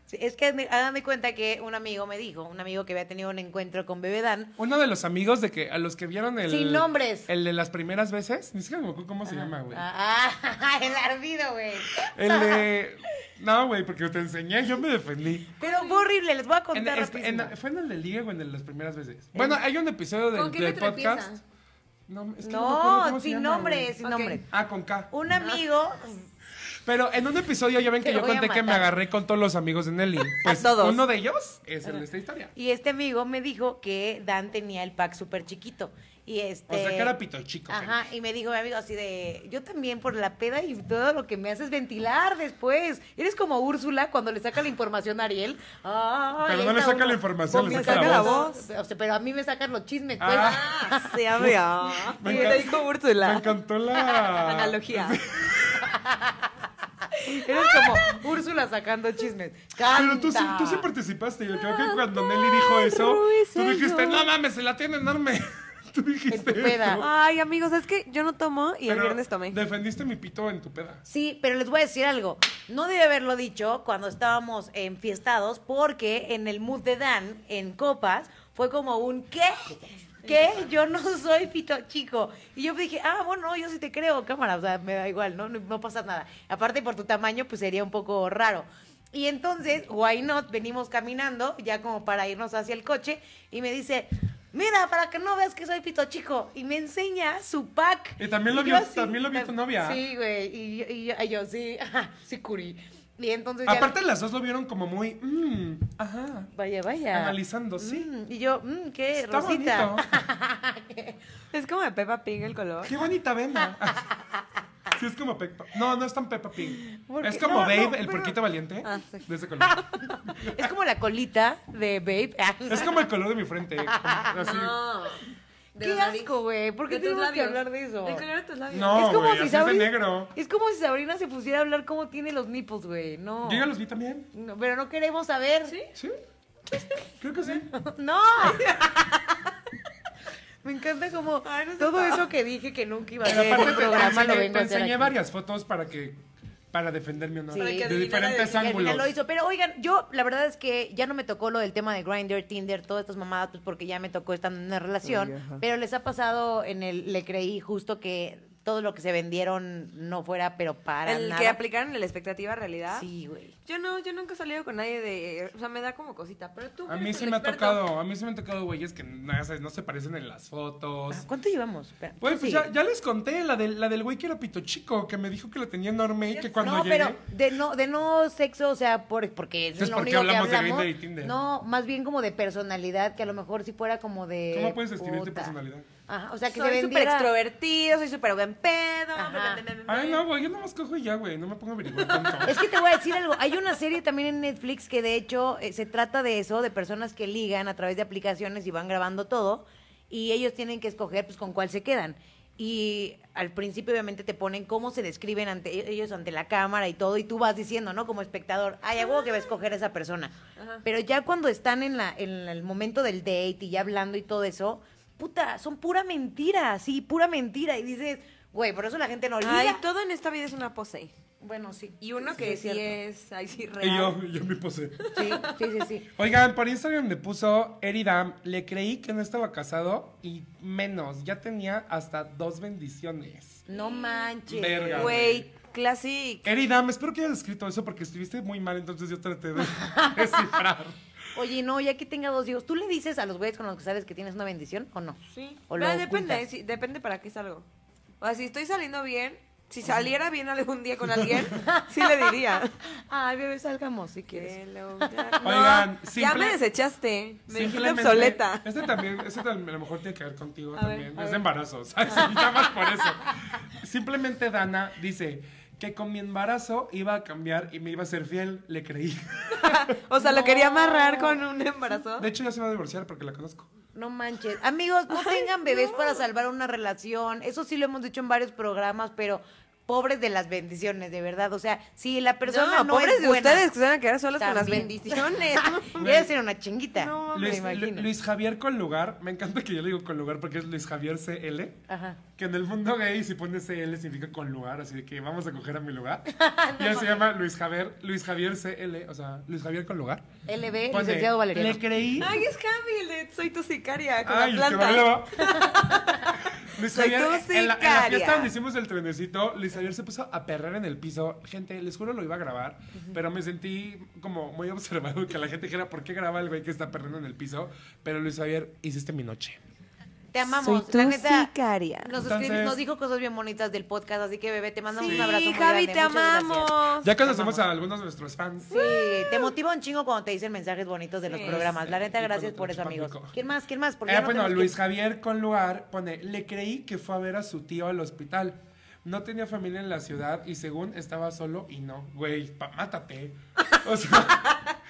Sí, es que me- háganme cuenta que un amigo me dijo, un amigo que había tenido un encuentro con Bebedán. Uno de los amigos de que a los que vieron el. Sin nombres. El de las primeras veces. Ni siquiera me acuerdo cómo se llama, güey. Ah, ah, el ardido, güey. El de. No, güey, porque te enseñé, yo me defendí. Pero fue horrible, les voy a En- contar rapidísimo. en- ¿Fue en el de Liga o en el de las primeras veces? Bueno, hay un episodio del, ¿Con qué del letra podcast. empieza? No, es que no, No, sin llama, nombre, sin nombre. Ah, con K. Un amigo, Pero en un episodio ya ven Te que yo voy a conté que me matar. agarré con todos los amigos de Nelly. Pues todos. uno de ellos es el de esta historia. y este amigo me dijo que Dan tenía el pack súper chiquito. Y este... O sea que era pito chico. Ajá, y me dijo mi amigo así de, yo también por la peda y todo lo que me haces ventilar después. Eres como Úrsula cuando le saca la información a Ariel. Ay, Pero no le saca la información, le Me saca la voz. O sea, pero a mí me sacan los chismes, pues. Ah. Sí, amigo. Me Y encanta- dijo Úrsula. Me encantó la Analogía. Eres como Úrsula sacando chismes. Pero tú sí, Canta. tú sí participaste. Yo creo que cuando Nelly dijo eso, tú dijiste, no mames, se la tiene enorme. Tú dijiste En tu peda. eso. Ay, amigos, es que yo no tomo y el viernes tomé. Defendiste mi pito en tu peda. Sí, pero les voy a decir algo. No debe haberlo dicho cuando estábamos enfiestados, porque en el mood de Dan, en copas, fue como un ¿qué? ¿Qué? Yo no soy pito chico. Y yo dije, ah, bueno, yo sí te creo, cámara, o sea, me da igual, ¿no? No, no pasa nada. Aparte, por tu tamaño, pues sería un poco raro. Y entonces, why not, venimos caminando, ya como para irnos hacia el coche, y me dice, mira, para que no veas que soy pito chico. Y me enseña su pack. Y también lo yo vio- así, también lo vio tu novia. Sí, güey. Y, yo- y yo, y yo, sí, ajá, sí, curi. Y entonces ya- Aparte las dos lo vieron como muy, mmm, ajá, Vaya, vaya. analizando, sí. Mm, y yo, mmm, qué Está rosita. bonito. Es como de Peppa Pig el color. Qué bonita venda. Sí, es como Peppa. No, no es tan Peppa Pig. ¿Por Es como No, Babe, no, el pero- porquito valiente. Ah, sí. De ese color. es como la colita de Babe. Es como el color de mi frente. como- así. No. De Qué asco, güey. ¿Por qué tenemos que hablar de eso? El color de tus labios. No, es como si así es de Sabrina, negro. es como si Sabrina se pusiera a hablar cómo tiene los nipples, güey. No. Yo ya los vi también. No, pero no queremos saber. ¿Sí? ¿Sí? Creo que sí. No. Me encanta como Ay, no sé todo eso que dije que nunca iba a Pero ser aparte te, te programa lo enseñé, vengo te a hacer enseñé aquí. varias fotos para que para defender mi honor. Sí. Para que de diferentes de- ángulos. lo hizo. Pero oigan, yo la verdad es que ya no me tocó lo del tema de Grindr, Tinder, todas estas mamadas, pues porque ya me tocó estando en una relación. Ay, pero les ha pasado en el, le creí justo que todo lo que se vendieron no fuera, pero para El nada. que aplicaron la expectativa realidad. Sí, güey. Yo no, yo nunca he salido con nadie de. O sea, me da como cosita. Pero tú. A mí sí me ha tocado, a mí sí me han tocado güeyes que no, se- no se parecen en las fotos. Ah, ¿Cuánto llevamos? Espera, Güey, tú pues ya, ya les conté la del, la del güey que era pito chico, que me dijo que lo tenía enorme y que cuando no, llegué... pero de no, de no sexo, o sea, por, porque es Entonces, lo ¿por qué único que hablamos de y Tinder? No, más bien como de personalidad, que a lo mejor si fuera como de. ¿Cómo puedes describir tu personalidad? Ajá, o sea, que soy se súper extrovertido, soy súper buen pedo. Me- Ay, no, güey, yo nomás cojo y ya, güey, no me pongo a averiguar tanto. Es que te voy a decir algo. Hay una serie también en Netflix que de hecho eh, se trata de eso, de personas que ligan a través de aplicaciones y van grabando todo y ellos tienen que escoger pues con cuál se quedan. Y al principio obviamente te ponen cómo se describen ante ellos ante la cámara y todo y tú vas diciendo, ¿no? Como espectador, ay, huevo que va a escoger a esa persona. Ajá. Pero ya cuando están en, la, en el momento del date y ya hablando y todo eso, puta, son pura mentira, sí, pura mentira. Y dices, güey, por eso la gente no liga. Ay, todo en esta vida es una pose. Bueno, sí. Y uno Sí, que es sí es, ay, sí, real. Y yo, yo me puse. Sí, sí, sí, sí. Oigan, por Instagram me puso Eridam. Le creí que no estaba casado y menos. Ya tenía hasta dos bendiciones. No manches. Verga. Güey, classic. Eridam, espero que hayas escrito eso porque estuviste muy mal, entonces yo traté de descifrar. Oye, no, ya que tenga dos hijos, ¿tú le dices a los güeyes con los que sabes que tienes una bendición o no? Sí. O Pero lo depende, sí, depende para qué salgo. O sea, si estoy saliendo bien, si saliera bien algún día con alguien, sí le diría. Ay, bebé, salgamos si quieres. Hello, ya- Oigan, ya simple- me desechaste. Me dijiste Simplemente- obsoleta. Este también, este también a lo mejor tiene que ver contigo A también. es de embarazo, ¿sabes? Nada más por eso. Simplemente Dana dice que con mi embarazo iba a cambiar y me iba a ser fiel. Le creí. O sea, lo quería amarrar con un embarazo. De hecho, ya se va a divorciar porque la conozco. No manches. Amigos, no tengan bebés para salvar una relación. Eso sí lo hemos dicho en varios programas, pero pobres de las bendiciones, de verdad. O sea, si la persona no, no, pobres es de buena, ustedes que se van a quedar solas con las bendiciones. Debe ser una chinguita. No, me Luis, imagino. Luis Javier con lugar. Me encanta que yo le digo con lugar porque es Luis Javier CL. Ajá. Que en el mundo gay, si pones CL, significa con lugar. Así de que vamos a coger a mi lugar. y él se llama Luis Javier, Luis Javier CL. O sea, Luis Javier con lugar. LB, Pone, licenciado Valeriano. Le creí. Ay, es Javi, Soy tu sicaria con Ay, la planta. Luis Javier, en la, en la fiesta donde hicimos el trenecito, Luis Javier se puso a perrar en el piso. Gente, les juro lo iba a grabar, pero me sentí como muy observado que la gente dijera, ¿por qué graba el güey que está perrando en el piso? Pero Luis Javier, hiciste mi noche. Te amamos. Soy tu la neta, sicaria. Nos, Entonces- nos dijo cosas bien bonitas del podcast, así que bebé, te mandamos Sí, un abrazo muy Javi, grande. te Muchas gracias. amamos. Ya conocemos a algunos de nuestros fans. Sí, te motiva un chingo cuando te dicen mensajes bonitos de los Sí, programas. La neta, gracias por eso, amigos. ¿Quién más? ¿Quién más? Porque Eh, no bueno, Luis que- Javier con lugar pone, le creí que fue a ver a su tío al hospital. No tenía familia en la ciudad y según estaba solo y no. Güey, pa- mátate. O sea,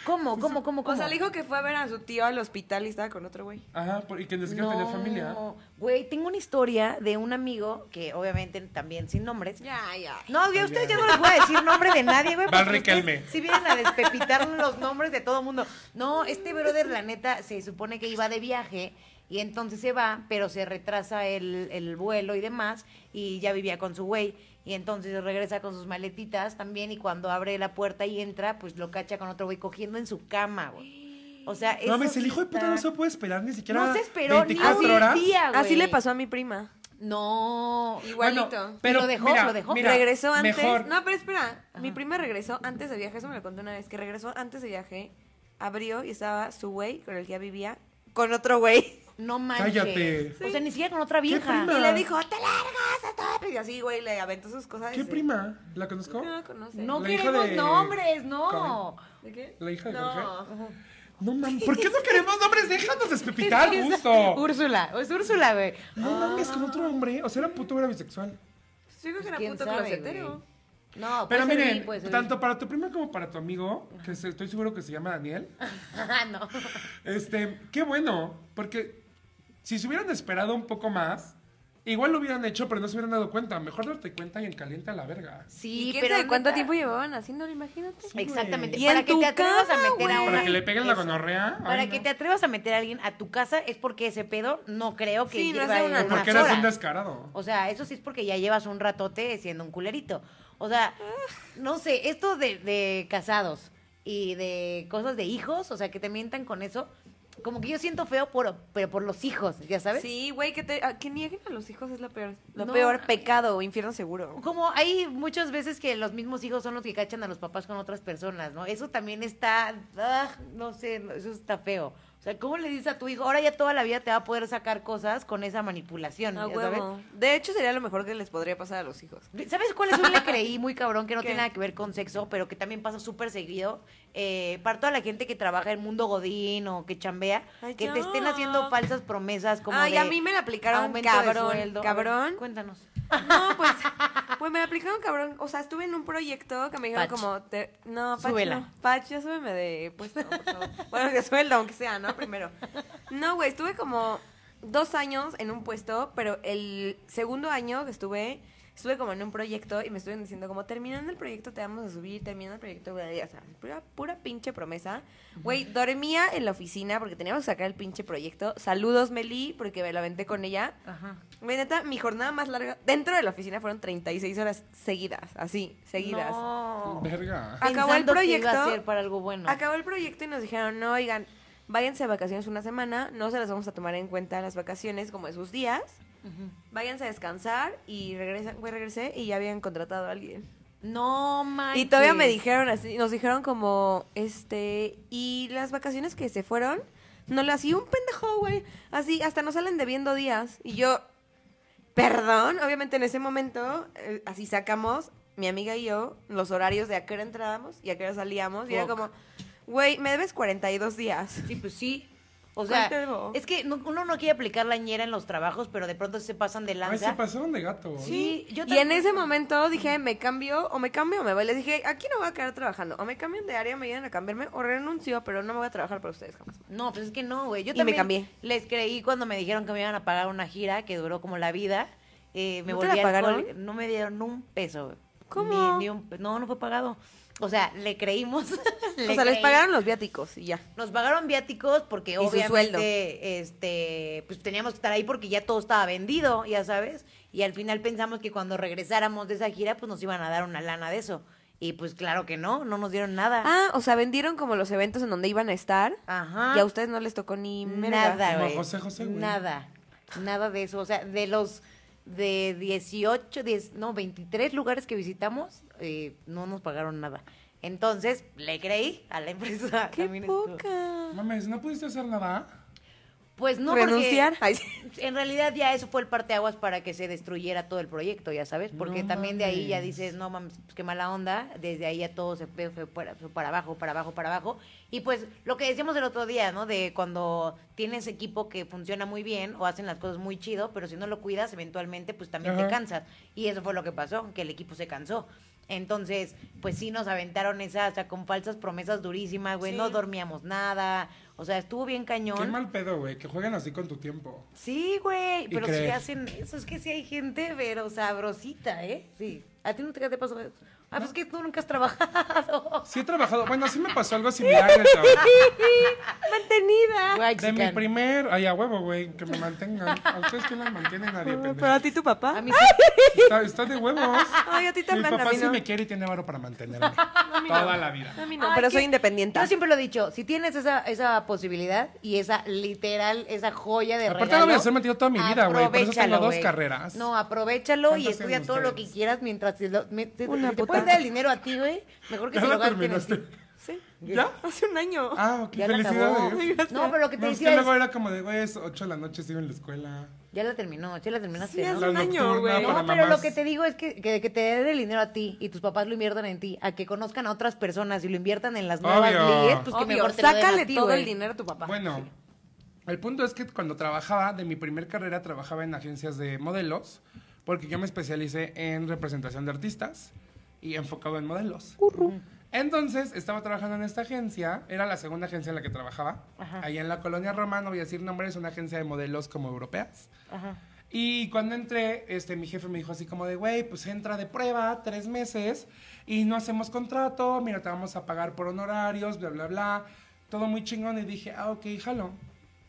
¿Cómo? ¿Cómo? ¿Cómo? ¿Cómo? O sea, le dijo que fue a ver a su tío al hospital y estaba con otro güey. ajá, por- y que ni siquiera tenía familia. Güey, tengo una historia de un amigo que obviamente también sin nombres. Ya, ya. No, ya ustedes ya no les voy a decir nombre de nadie, güey. Val Riquelme. Si vienen a despepitar los nombres de todo mundo. No, este brother, la neta, se supone que iba de viaje y entonces se va, pero se retrasa el, el vuelo y demás y ya vivía con su güey. Y entonces regresa con sus maletitas también y cuando abre la puerta y entra, pues lo cacha con otro güey cogiendo en su cama, güey. O sea, No mames, el hijo de puta no se puede esperar ni siquiera No se esperó ni 24 un horas. día, güey. Así le pasó a mi prima. No. Igualito. Bueno, pero ¿Lo dejó? mira, ¿Lo dejó? mira, regresó antes. Mejor. No, pero espera. Mi prima regresó antes de viaje. Eso me lo conté una vez. Que regresó antes de viaje. Abrió y estaba su güey con el que ya vivía. Con otro güey. No manches. Cállate. O sea, ni siquiera con otra vieja. prima? Y le dijo, te largas, hasta. Y así, güey, le aventó sus cosas. ¿Qué y se- prima? ¿La conozco? No la conoce. No La queremos de- nombres, no. ¿De qué? ¿La hija de No. Jorge? No mames, ¿por qué no queremos nombres? Déjanos despepitar, Es- gusto. Úrsula, es Úrsula, güey. No mames, con otro hombre. O sea, era puto o era bisexual. Yo creo que era ¿Quién puto closetero. No, Pero puede miren, ser tanto para tu prima como para tu amigo, que se- estoy seguro que se llama Daniel. Ah, no. este, qué bueno, porque si se hubieran esperado un poco más, igual lo hubieran hecho, pero no se hubieran dado cuenta. Mejor darte cuenta y en caliente a la verga. Sí, ¿Y quién pero cuánto tiempo llevaban haciéndolo? Imagínate. Exactamente. Y para que te atrevas cama, a meter a una Para que le peguen la gonorrea. ay, Para no. que te atrevas a meter a alguien a tu casa es porque ese pedo no creo que Sí, no lleva una Porque eres un descarado. O sea, eso sí es porque ya llevas un ratote siendo un culerito. O sea, no sé, esto de, de casados y de cosas de hijos, o sea, que te mientan con eso, como que yo siento feo por, pero por los hijos, ¿ya sabes? Sí, güey, que, te, a- que nieguen a los hijos es lo peor. Lo No. peor, pecado, infierno seguro. Como hay muchas veces que los mismos hijos son los que cachan a los papás con otras personas, ¿no? Eso también está, ah, no sé, eso está feo. O sea, ¿cómo le dices a tu hijo? Ahora ya toda la vida te va a poder sacar cosas con esa manipulación, A ¿ya sabes? De hecho, sería lo mejor que les podría pasar a los hijos. ¿Sabes cuál es un le creí muy cabrón que no ¿Qué? tiene nada que ver con sexo, pero que también pasa súper seguido? Eh, para toda la gente que trabaja en mundo godín o que chambea, Ay, que ya. te estén haciendo falsas promesas como Ay, de a mí me la aplicaron cabrón, ver, cabrón. cuéntanos. No, pues, pues me la aplicaron cabrón. O sea, estuve en un proyecto que me dijeron como, te- no, Pach, Súbela. no. Ya súbeme de puesto, por favor. Bueno, de sueldo, aunque sea, ¿no? Primero. No, güey, estuve como dos años en un puesto, pero el segundo año que estuve, estuve como en un proyecto y me estuvieron diciendo como terminando el proyecto te vamos a subir, terminando el proyecto, güey, o sea, pura, pura pinche promesa. Güey, dormía en la oficina porque teníamos que sacar el pinche proyecto. Saludos, Meli, porque me la aventé con ella. Ajá. Güey, neta, mi jornada más larga dentro de la oficina fueron 36 horas seguidas, así, seguidas. No. Verga. Acabó el Pensando que iba a proyecto. ser para algo bueno. Acabó el proyecto y nos dijeron, no, oigan, váyanse de vacaciones una semana, no se las vamos a tomar en cuenta las vacaciones como de sus días, váyanse a descansar y regresan, güey, regresé y ya habían contratado a alguien. No manches. Y todavía me dijeron así, nos dijeron como, este, y las vacaciones que se fueron, no las, y un pendejo, güey, así, hasta nos salen debiendo días. Y yo, perdón, obviamente en ese momento, eh, así sacamos, mi amiga y yo, los horarios de a qué hora entrábamos y a qué hora salíamos, y era como, güey, me debes 42 días. Sí, pues sí. O sea, es que no- uno no quiere aplicar la ñera en los trabajos, pero de pronto se pasan de Ay, lanza. se pasaron de gato. Sí, yo Y en también. ese momento dije, me cambio o me cambio o me voy. Les dije, aquí no voy a quedar trabajando. O me cambian de área, me vienen a cambiarme o renuncio, pero no me voy a trabajar para ustedes jamás. No, pues es que no, güey. Yo Y me también cambié. les creí cuando me dijeron que me iban a pagar una gira que duró como la vida. Eh, me ¿No te volví la pagaron? alcohólica. No me dieron un peso, güey. ¿Cómo? Ni- ni un no, no fue pagado. O sea, le creímos. le o sea, les pagaron los viáticos y ya. Nos pagaron viáticos porque Y su obviamente sueldo. este pues teníamos que estar ahí porque ya todo estaba vendido, ya sabes. Y al final pensamos que cuando regresáramos de esa gira pues nos iban a dar una lana de eso. Y pues claro que no, no nos dieron nada. Ah, o sea, vendieron como los eventos en donde iban a estar. Ajá. Y a ustedes no les tocó ni. Nada, Como güey. José José, güey. Nada. Nada de eso. O sea, de los de 18, 10, no, 23 lugares que visitamos, eh, no nos pagaron nada. Entonces, le creí a la empresa. ¡Qué también estuvo. poca! Mames, ¿no pudiste hacer nada? Pues no, ¿Renunciar? porque en realidad ya eso fue el parteaguas para que se destruyera todo el proyecto, ya sabes, porque No también de ahí ya dices, no mames, pues qué mala onda, desde ahí ya todo se fue, fue para, fue para abajo, para abajo, para abajo. Y pues lo que decíamos el otro día, ¿no? De cuando tienes equipo que funciona muy bien o hacen las cosas muy chido, pero si no lo cuidas, eventualmente pues también te cansas. Y eso fue lo que pasó, que el equipo se cansó. Entonces, pues sí nos aventaron esa, o sea, con falsas promesas durísimas, güey, Sí. no dormíamos nada, o sea, estuvo bien cañón. Qué mal pedo, güey, que jueguen así con tu tiempo. Sí, güey, pero si hacen eso, es que sí hay gente, pero sabrosita, ¿eh? Sí. ¿A ti no te, te pasó eso? Ah, pues es que tú nunca has trabajado. Sí he trabajado, bueno, sí me pasó algo similar. neta. Mantenida. Guay, De mi primer, ay, a huevo, güey, que me mantengan. ¿A ustedes quién las mantiene? Nadie, Pero a pendejo. ti tu papá. A mí sí. Está, está de huevos. Ay, a ti Mi también, a papá mí sí no. me quiere y tiene varo para mantenerme. mí Toda no. la vida. A mí no, Ay, pero que- soy independiente. Yo siempre lo he dicho, si tienes esa, esa posibilidad y esa literal, esa joya de Aparte regalo. no me las he metido toda mi vida, güey, por eso tengo dos güey. carreras. No, aprovechalo y ¿Cuántas estudia tienen todo lo ustedes? que quieras mientras te, lo, me- te- Una te puedes dar el dinero a ti, güey, mejor que ¿Ya se lo gasten en terminaste? ti. Sí. ¿Ya? Hace un año. Ah, ok, Ya felicidades. No, pero lo que te No, es que decía es, luego era como de, güey, es 8 de la noche, sigo en la escuela. ya la terminó, ya la terminaste, Sí, hace un año, güey. No, pero lo que te digo es que, que, que te den el dinero a ti y tus papás lo inviertan en ti, a que conozcan a otras personas y lo inviertan en las nuevas Obvio. leyes, pues que mejor te sácale ti, todo el dinero a tu papá. Bueno, el punto es que cuando trabajaba, de mi primer carrera, trabajaba en agencias de modelos, porque yo me especialicé en representación de artistas y enfocado en modelos. Entonces, estaba trabajando en esta agencia, era la segunda agencia en la que trabajaba, Ajá. ahí en la colonia Roma, no voy a decir nombres, una agencia de modelos como europeas. Ajá. Y cuando entré, este, mi jefe me dijo así como de, güey, pues entra de prueba, tres meses, y no hacemos contrato, mira, te vamos a pagar por honorarios, bla, bla, bla. Todo muy chingón. Y dije, ah, ok, jalo.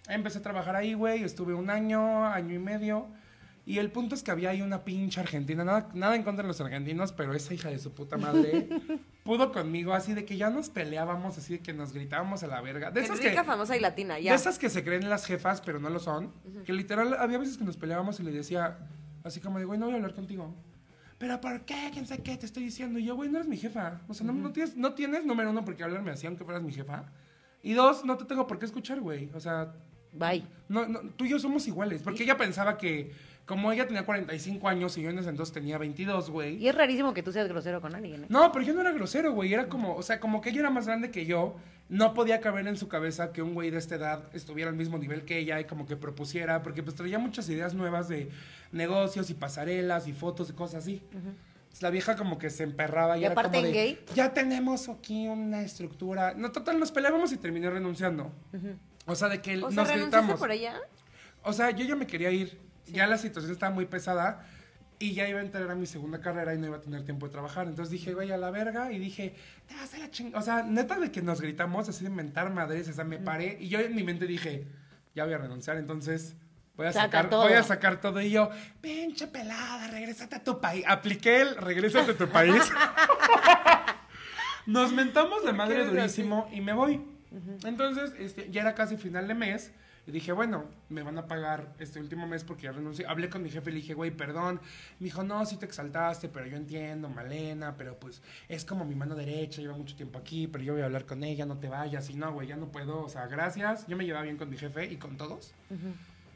Empecé a trabajar ahí, güey, estuve un año, año y medio. Y el punto es que había ahí una pinche argentina, nada, nada en contra de los argentinos, pero esa hija de su puta madre pudo conmigo así de que ya nos peleábamos, así de que nos gritábamos a la verga. De esas que, famosa y latina, ya. de esas que se creen las jefas, pero no lo son. Que literal, había veces que nos peleábamos y le decía, así como de, güey, no voy a hablar contigo. Pero ¿por qué? ¿Quién sabe qué? Te estoy diciendo. Y yo, güey, no eres mi jefa. O sea, no, no tienes, no tienes, número uno, por qué hablarme así, aunque fueras mi jefa. Y dos, no te tengo por qué escuchar, güey. O sea, Bye. no, no, tú y yo somos iguales. Porque ella pensaba que, como ella tenía 45 años y yo en ese entonces tenía 22, güey. Y es rarísimo que tú seas grosero con alguien, ¿eh? No, pero yo no era grosero, güey. Era como, o sea, como que ella era más grande que yo. No podía caber en su cabeza que un güey de esta edad estuviera al mismo nivel que ella y como que propusiera, porque pues traía muchas ideas nuevas de negocios y pasarelas y fotos y cosas así. Entonces, La vieja como que se emperraba y, Y era aparte como en de, gay. ya tenemos aquí una estructura. No, total, nos peleábamos y terminé renunciando. O sea, de que O sea, nos ¿renunciaste gritamos. por ella? O sea, yo ya me quería ir. Ya la situación estaba muy pesada. Y ya iba a entrar a mi segunda carrera y no iba a tener tiempo de trabajar. Entonces dije, güey, a la verga. Y dije, te vas a la chingada. O sea, neta de que nos gritamos así de mentar madres. O sea, me paré. Y yo en mi mente dije, ya voy a renunciar. Entonces voy a Saca sacar todo. voy a sacar todo. Y yo, pinche pelada, regrésate a tu país. Apliqué el regrésate a tu país. Nos mentamos la madre durísimo y me voy. Entonces, este, ya era casi final de mes. Y dije, bueno, me van a pagar este último mes porque ya renuncié. Hablé con mi jefe y le dije, güey, perdón. Me dijo, no, sí te exaltaste, pero yo entiendo, Malena, pero pues es como mi mano derecha, lleva mucho tiempo aquí, pero yo voy a hablar con ella, no te vayas. Y no, güey, ya no puedo, o sea, gracias. Yo me llevaba bien con mi jefe y con todos.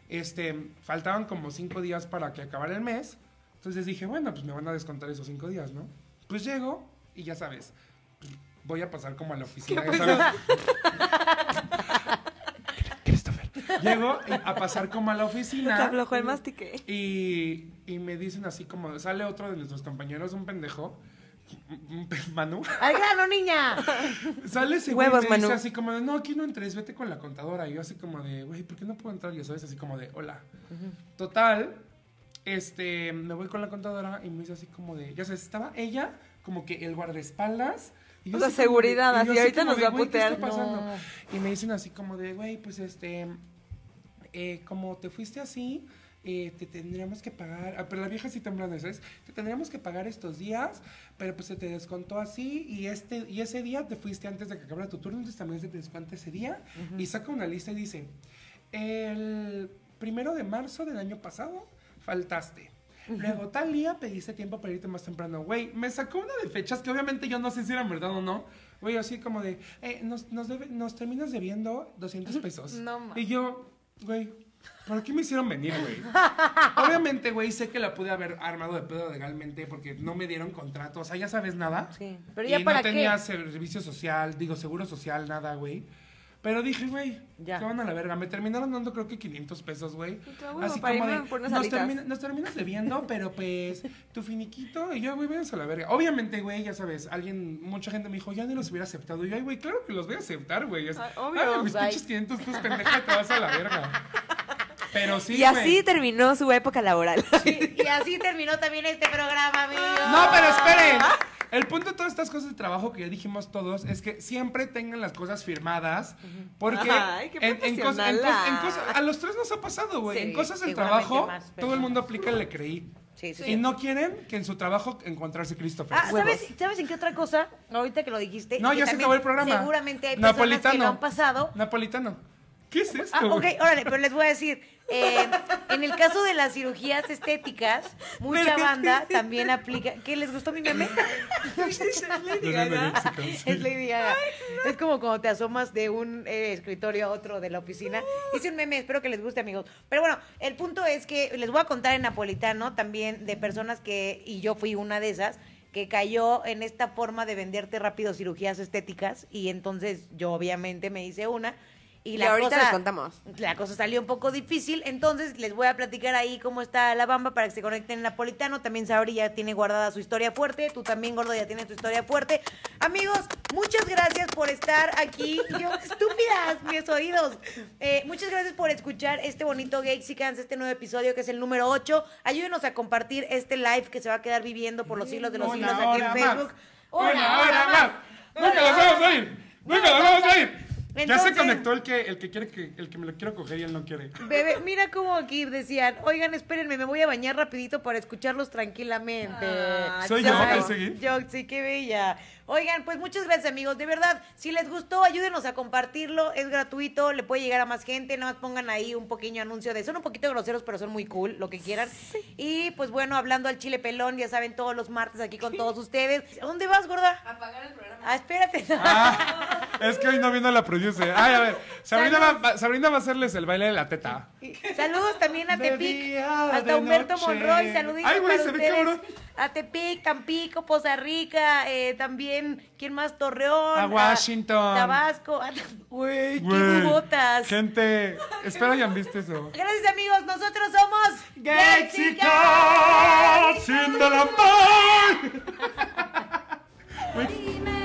Este, faltaban como cinco días para que acabara el mes. Entonces dije, bueno, pues me van a descontar esos cinco días, ¿no? Pues llego y ya sabes, voy a pasar como a la oficina, ya sabes. Llego a pasar como a la Te oficina. aflojó el mastique. Y, y me dicen así como, sale otro de nuestros compañeros, un pendejo, Manu, ¡Al grano, niña! sale ese güey Huevos, me dice Manu. así como de, no, aquí no entres, vete con la contadora. Y yo así como de, güey, ¿por qué no puedo entrar? Y sabes, así como de, hola. Total, este, me voy con la contadora y me dice así como de, ya sabes, estaba ella como que el guardaespaldas. Y yo O sea, así como de- seguridad, y yo así, ahorita como nos de, va a "Güey, ¿qué está putear". pasando?". No. Y me dicen así como de, güey, pues este, eh, como te fuiste así, eh, te tendríamos que pagar, ah, pero la vieja sí temblando, ¿sabes? Te tendríamos que pagar estos días, pero pues se te descontó así y este y ese día te fuiste antes de que acabara tu turno, entonces también se te descuenta ese día y saca una lista y dice, el primero de marzo del año pasado faltaste. Luego, tal día pediste tiempo para irte más temprano. Güey, me sacó una de fechas que obviamente yo no sé si eran verdad o no. Güey, así como de, eh, nos, nos, debe- nos terminas debiendo 200 pesos. No. Y yo, güey, ¿por qué me hicieron venir, güey? Obviamente, güey, sé que la pude haber armado de pedo legalmente porque no me dieron contrato. O sea, ya sabes nada. Sí, pero ya y para no qué. tenía servicio social, digo, seguro social, nada, güey. Pero dije, güey, Ya. que van a la verga. Me terminaron dando creo que 500 pesos, güey. Así como de, nos, alitas". termina- nos terminas debiendo, pero pues, tu finiquito. Y yo, güey, váyanse a la verga. Obviamente, güey, ya sabes, alguien, mucha gente me dijo, ya ni los hubiera aceptado. Y yo, ay, güey, claro que los voy a aceptar, güey. Ay, obvio. Mis pinches 500 pesos, pendeja, te vas a la verga. Pero sí, y así terminó su época laboral. Y, y así terminó también este programa, amigos. No, pero esperen. El punto de todas estas cosas de trabajo que ya dijimos todos es que siempre tengan las cosas firmadas. Porque Ay, qué en, en cos- en cos- en cosas- a los tres nos ha pasado, güey. Sí, en cosas del trabajo, más todo el mundo aplica el le creí. Sí, sí, Y no quieren que en su trabajo encontrarse Christopher. Ah, ¿sabes, Huevos. ¿sabes en qué otra cosa? Ahorita que lo dijiste. no, ya se acabó el programa. Seguramente hay personas Napolitano. que lo han pasado. Napolitano. ¿Qué es esto? Ah, ok, güey? órale, pero les voy a decir, eh, en el caso de las cirugías estéticas, mucha banda también aplica. ¿Qué les gustó mi meme? es Lady Gaga. Es como cuando te asomas de un eh, escritorio a otro de la oficina. Hice un meme, espero que les guste, amigos. Pero bueno, el punto es que les voy a contar en napolitano también de personas que, y yo fui una de esas, que cayó en esta forma de venderte rápido cirugías estéticas. Y entonces yo obviamente me hice una. Y, Y la ahorita cosa, les contamos. La cosa salió un poco difícil, entonces les voy a platicar ahí cómo está la bamba para que se conecten en napolitano. También Sabri ya tiene guardada su historia fuerte, tú también, Gordo, ya tienes tu historia fuerte. Amigos, muchas gracias por estar aquí. Yo, estúpidas, mis oídos. Eh, muchas gracias por escuchar este bonito Gexicans, este nuevo episodio que es el número 8. Ayúdenos a compartir este live que se va a quedar viviendo por los siglos de los siglos aquí en hora Facebook. más. Una hora más. Nunca los vamos a ir. Nunca los vamos a ir. Ya se conectó el que, el que quiere que, el que me lo quiero coger y él no quiere. Bebé, mira cómo aquí decían, oigan, espérenme, me voy a bañar rapidito para escucharlos tranquilamente. Ah, ¿Soy yo? Yo, sí, qué bella. Oigan, pues muchas gracias, amigos. De verdad, si les gustó, ayúdenos a compartirlo. Es gratuito, le puede llegar a más gente. Nada más pongan ahí un pequeño anuncio de. Son un poquito groseros, pero son muy cool, lo que quieran. Y pues bueno, hablando al chile pelón, ya saben, todos los martes aquí con todos ustedes. ¿A dónde vas, gorda? Apagar el programa. Ah, espérate. Ah, es que hoy no vino la producer. Ay, a ver, Sabrina va, va- Sabrina va a hacerles el baile de la teta. Saludos también a Tepic, hasta Humberto noche. Monroy, saluditos Ay, güey, se ve cabrón a Tepic, Tampico, Poza Rica, eh, también, ¿quién más? Torreón. A Washington. Tabasco. A, uy, qué botas. Gente, espero hayan visto eso. Gracias, amigos. Nosotros somos... ¡Gexicas! ¡Sin de la paz!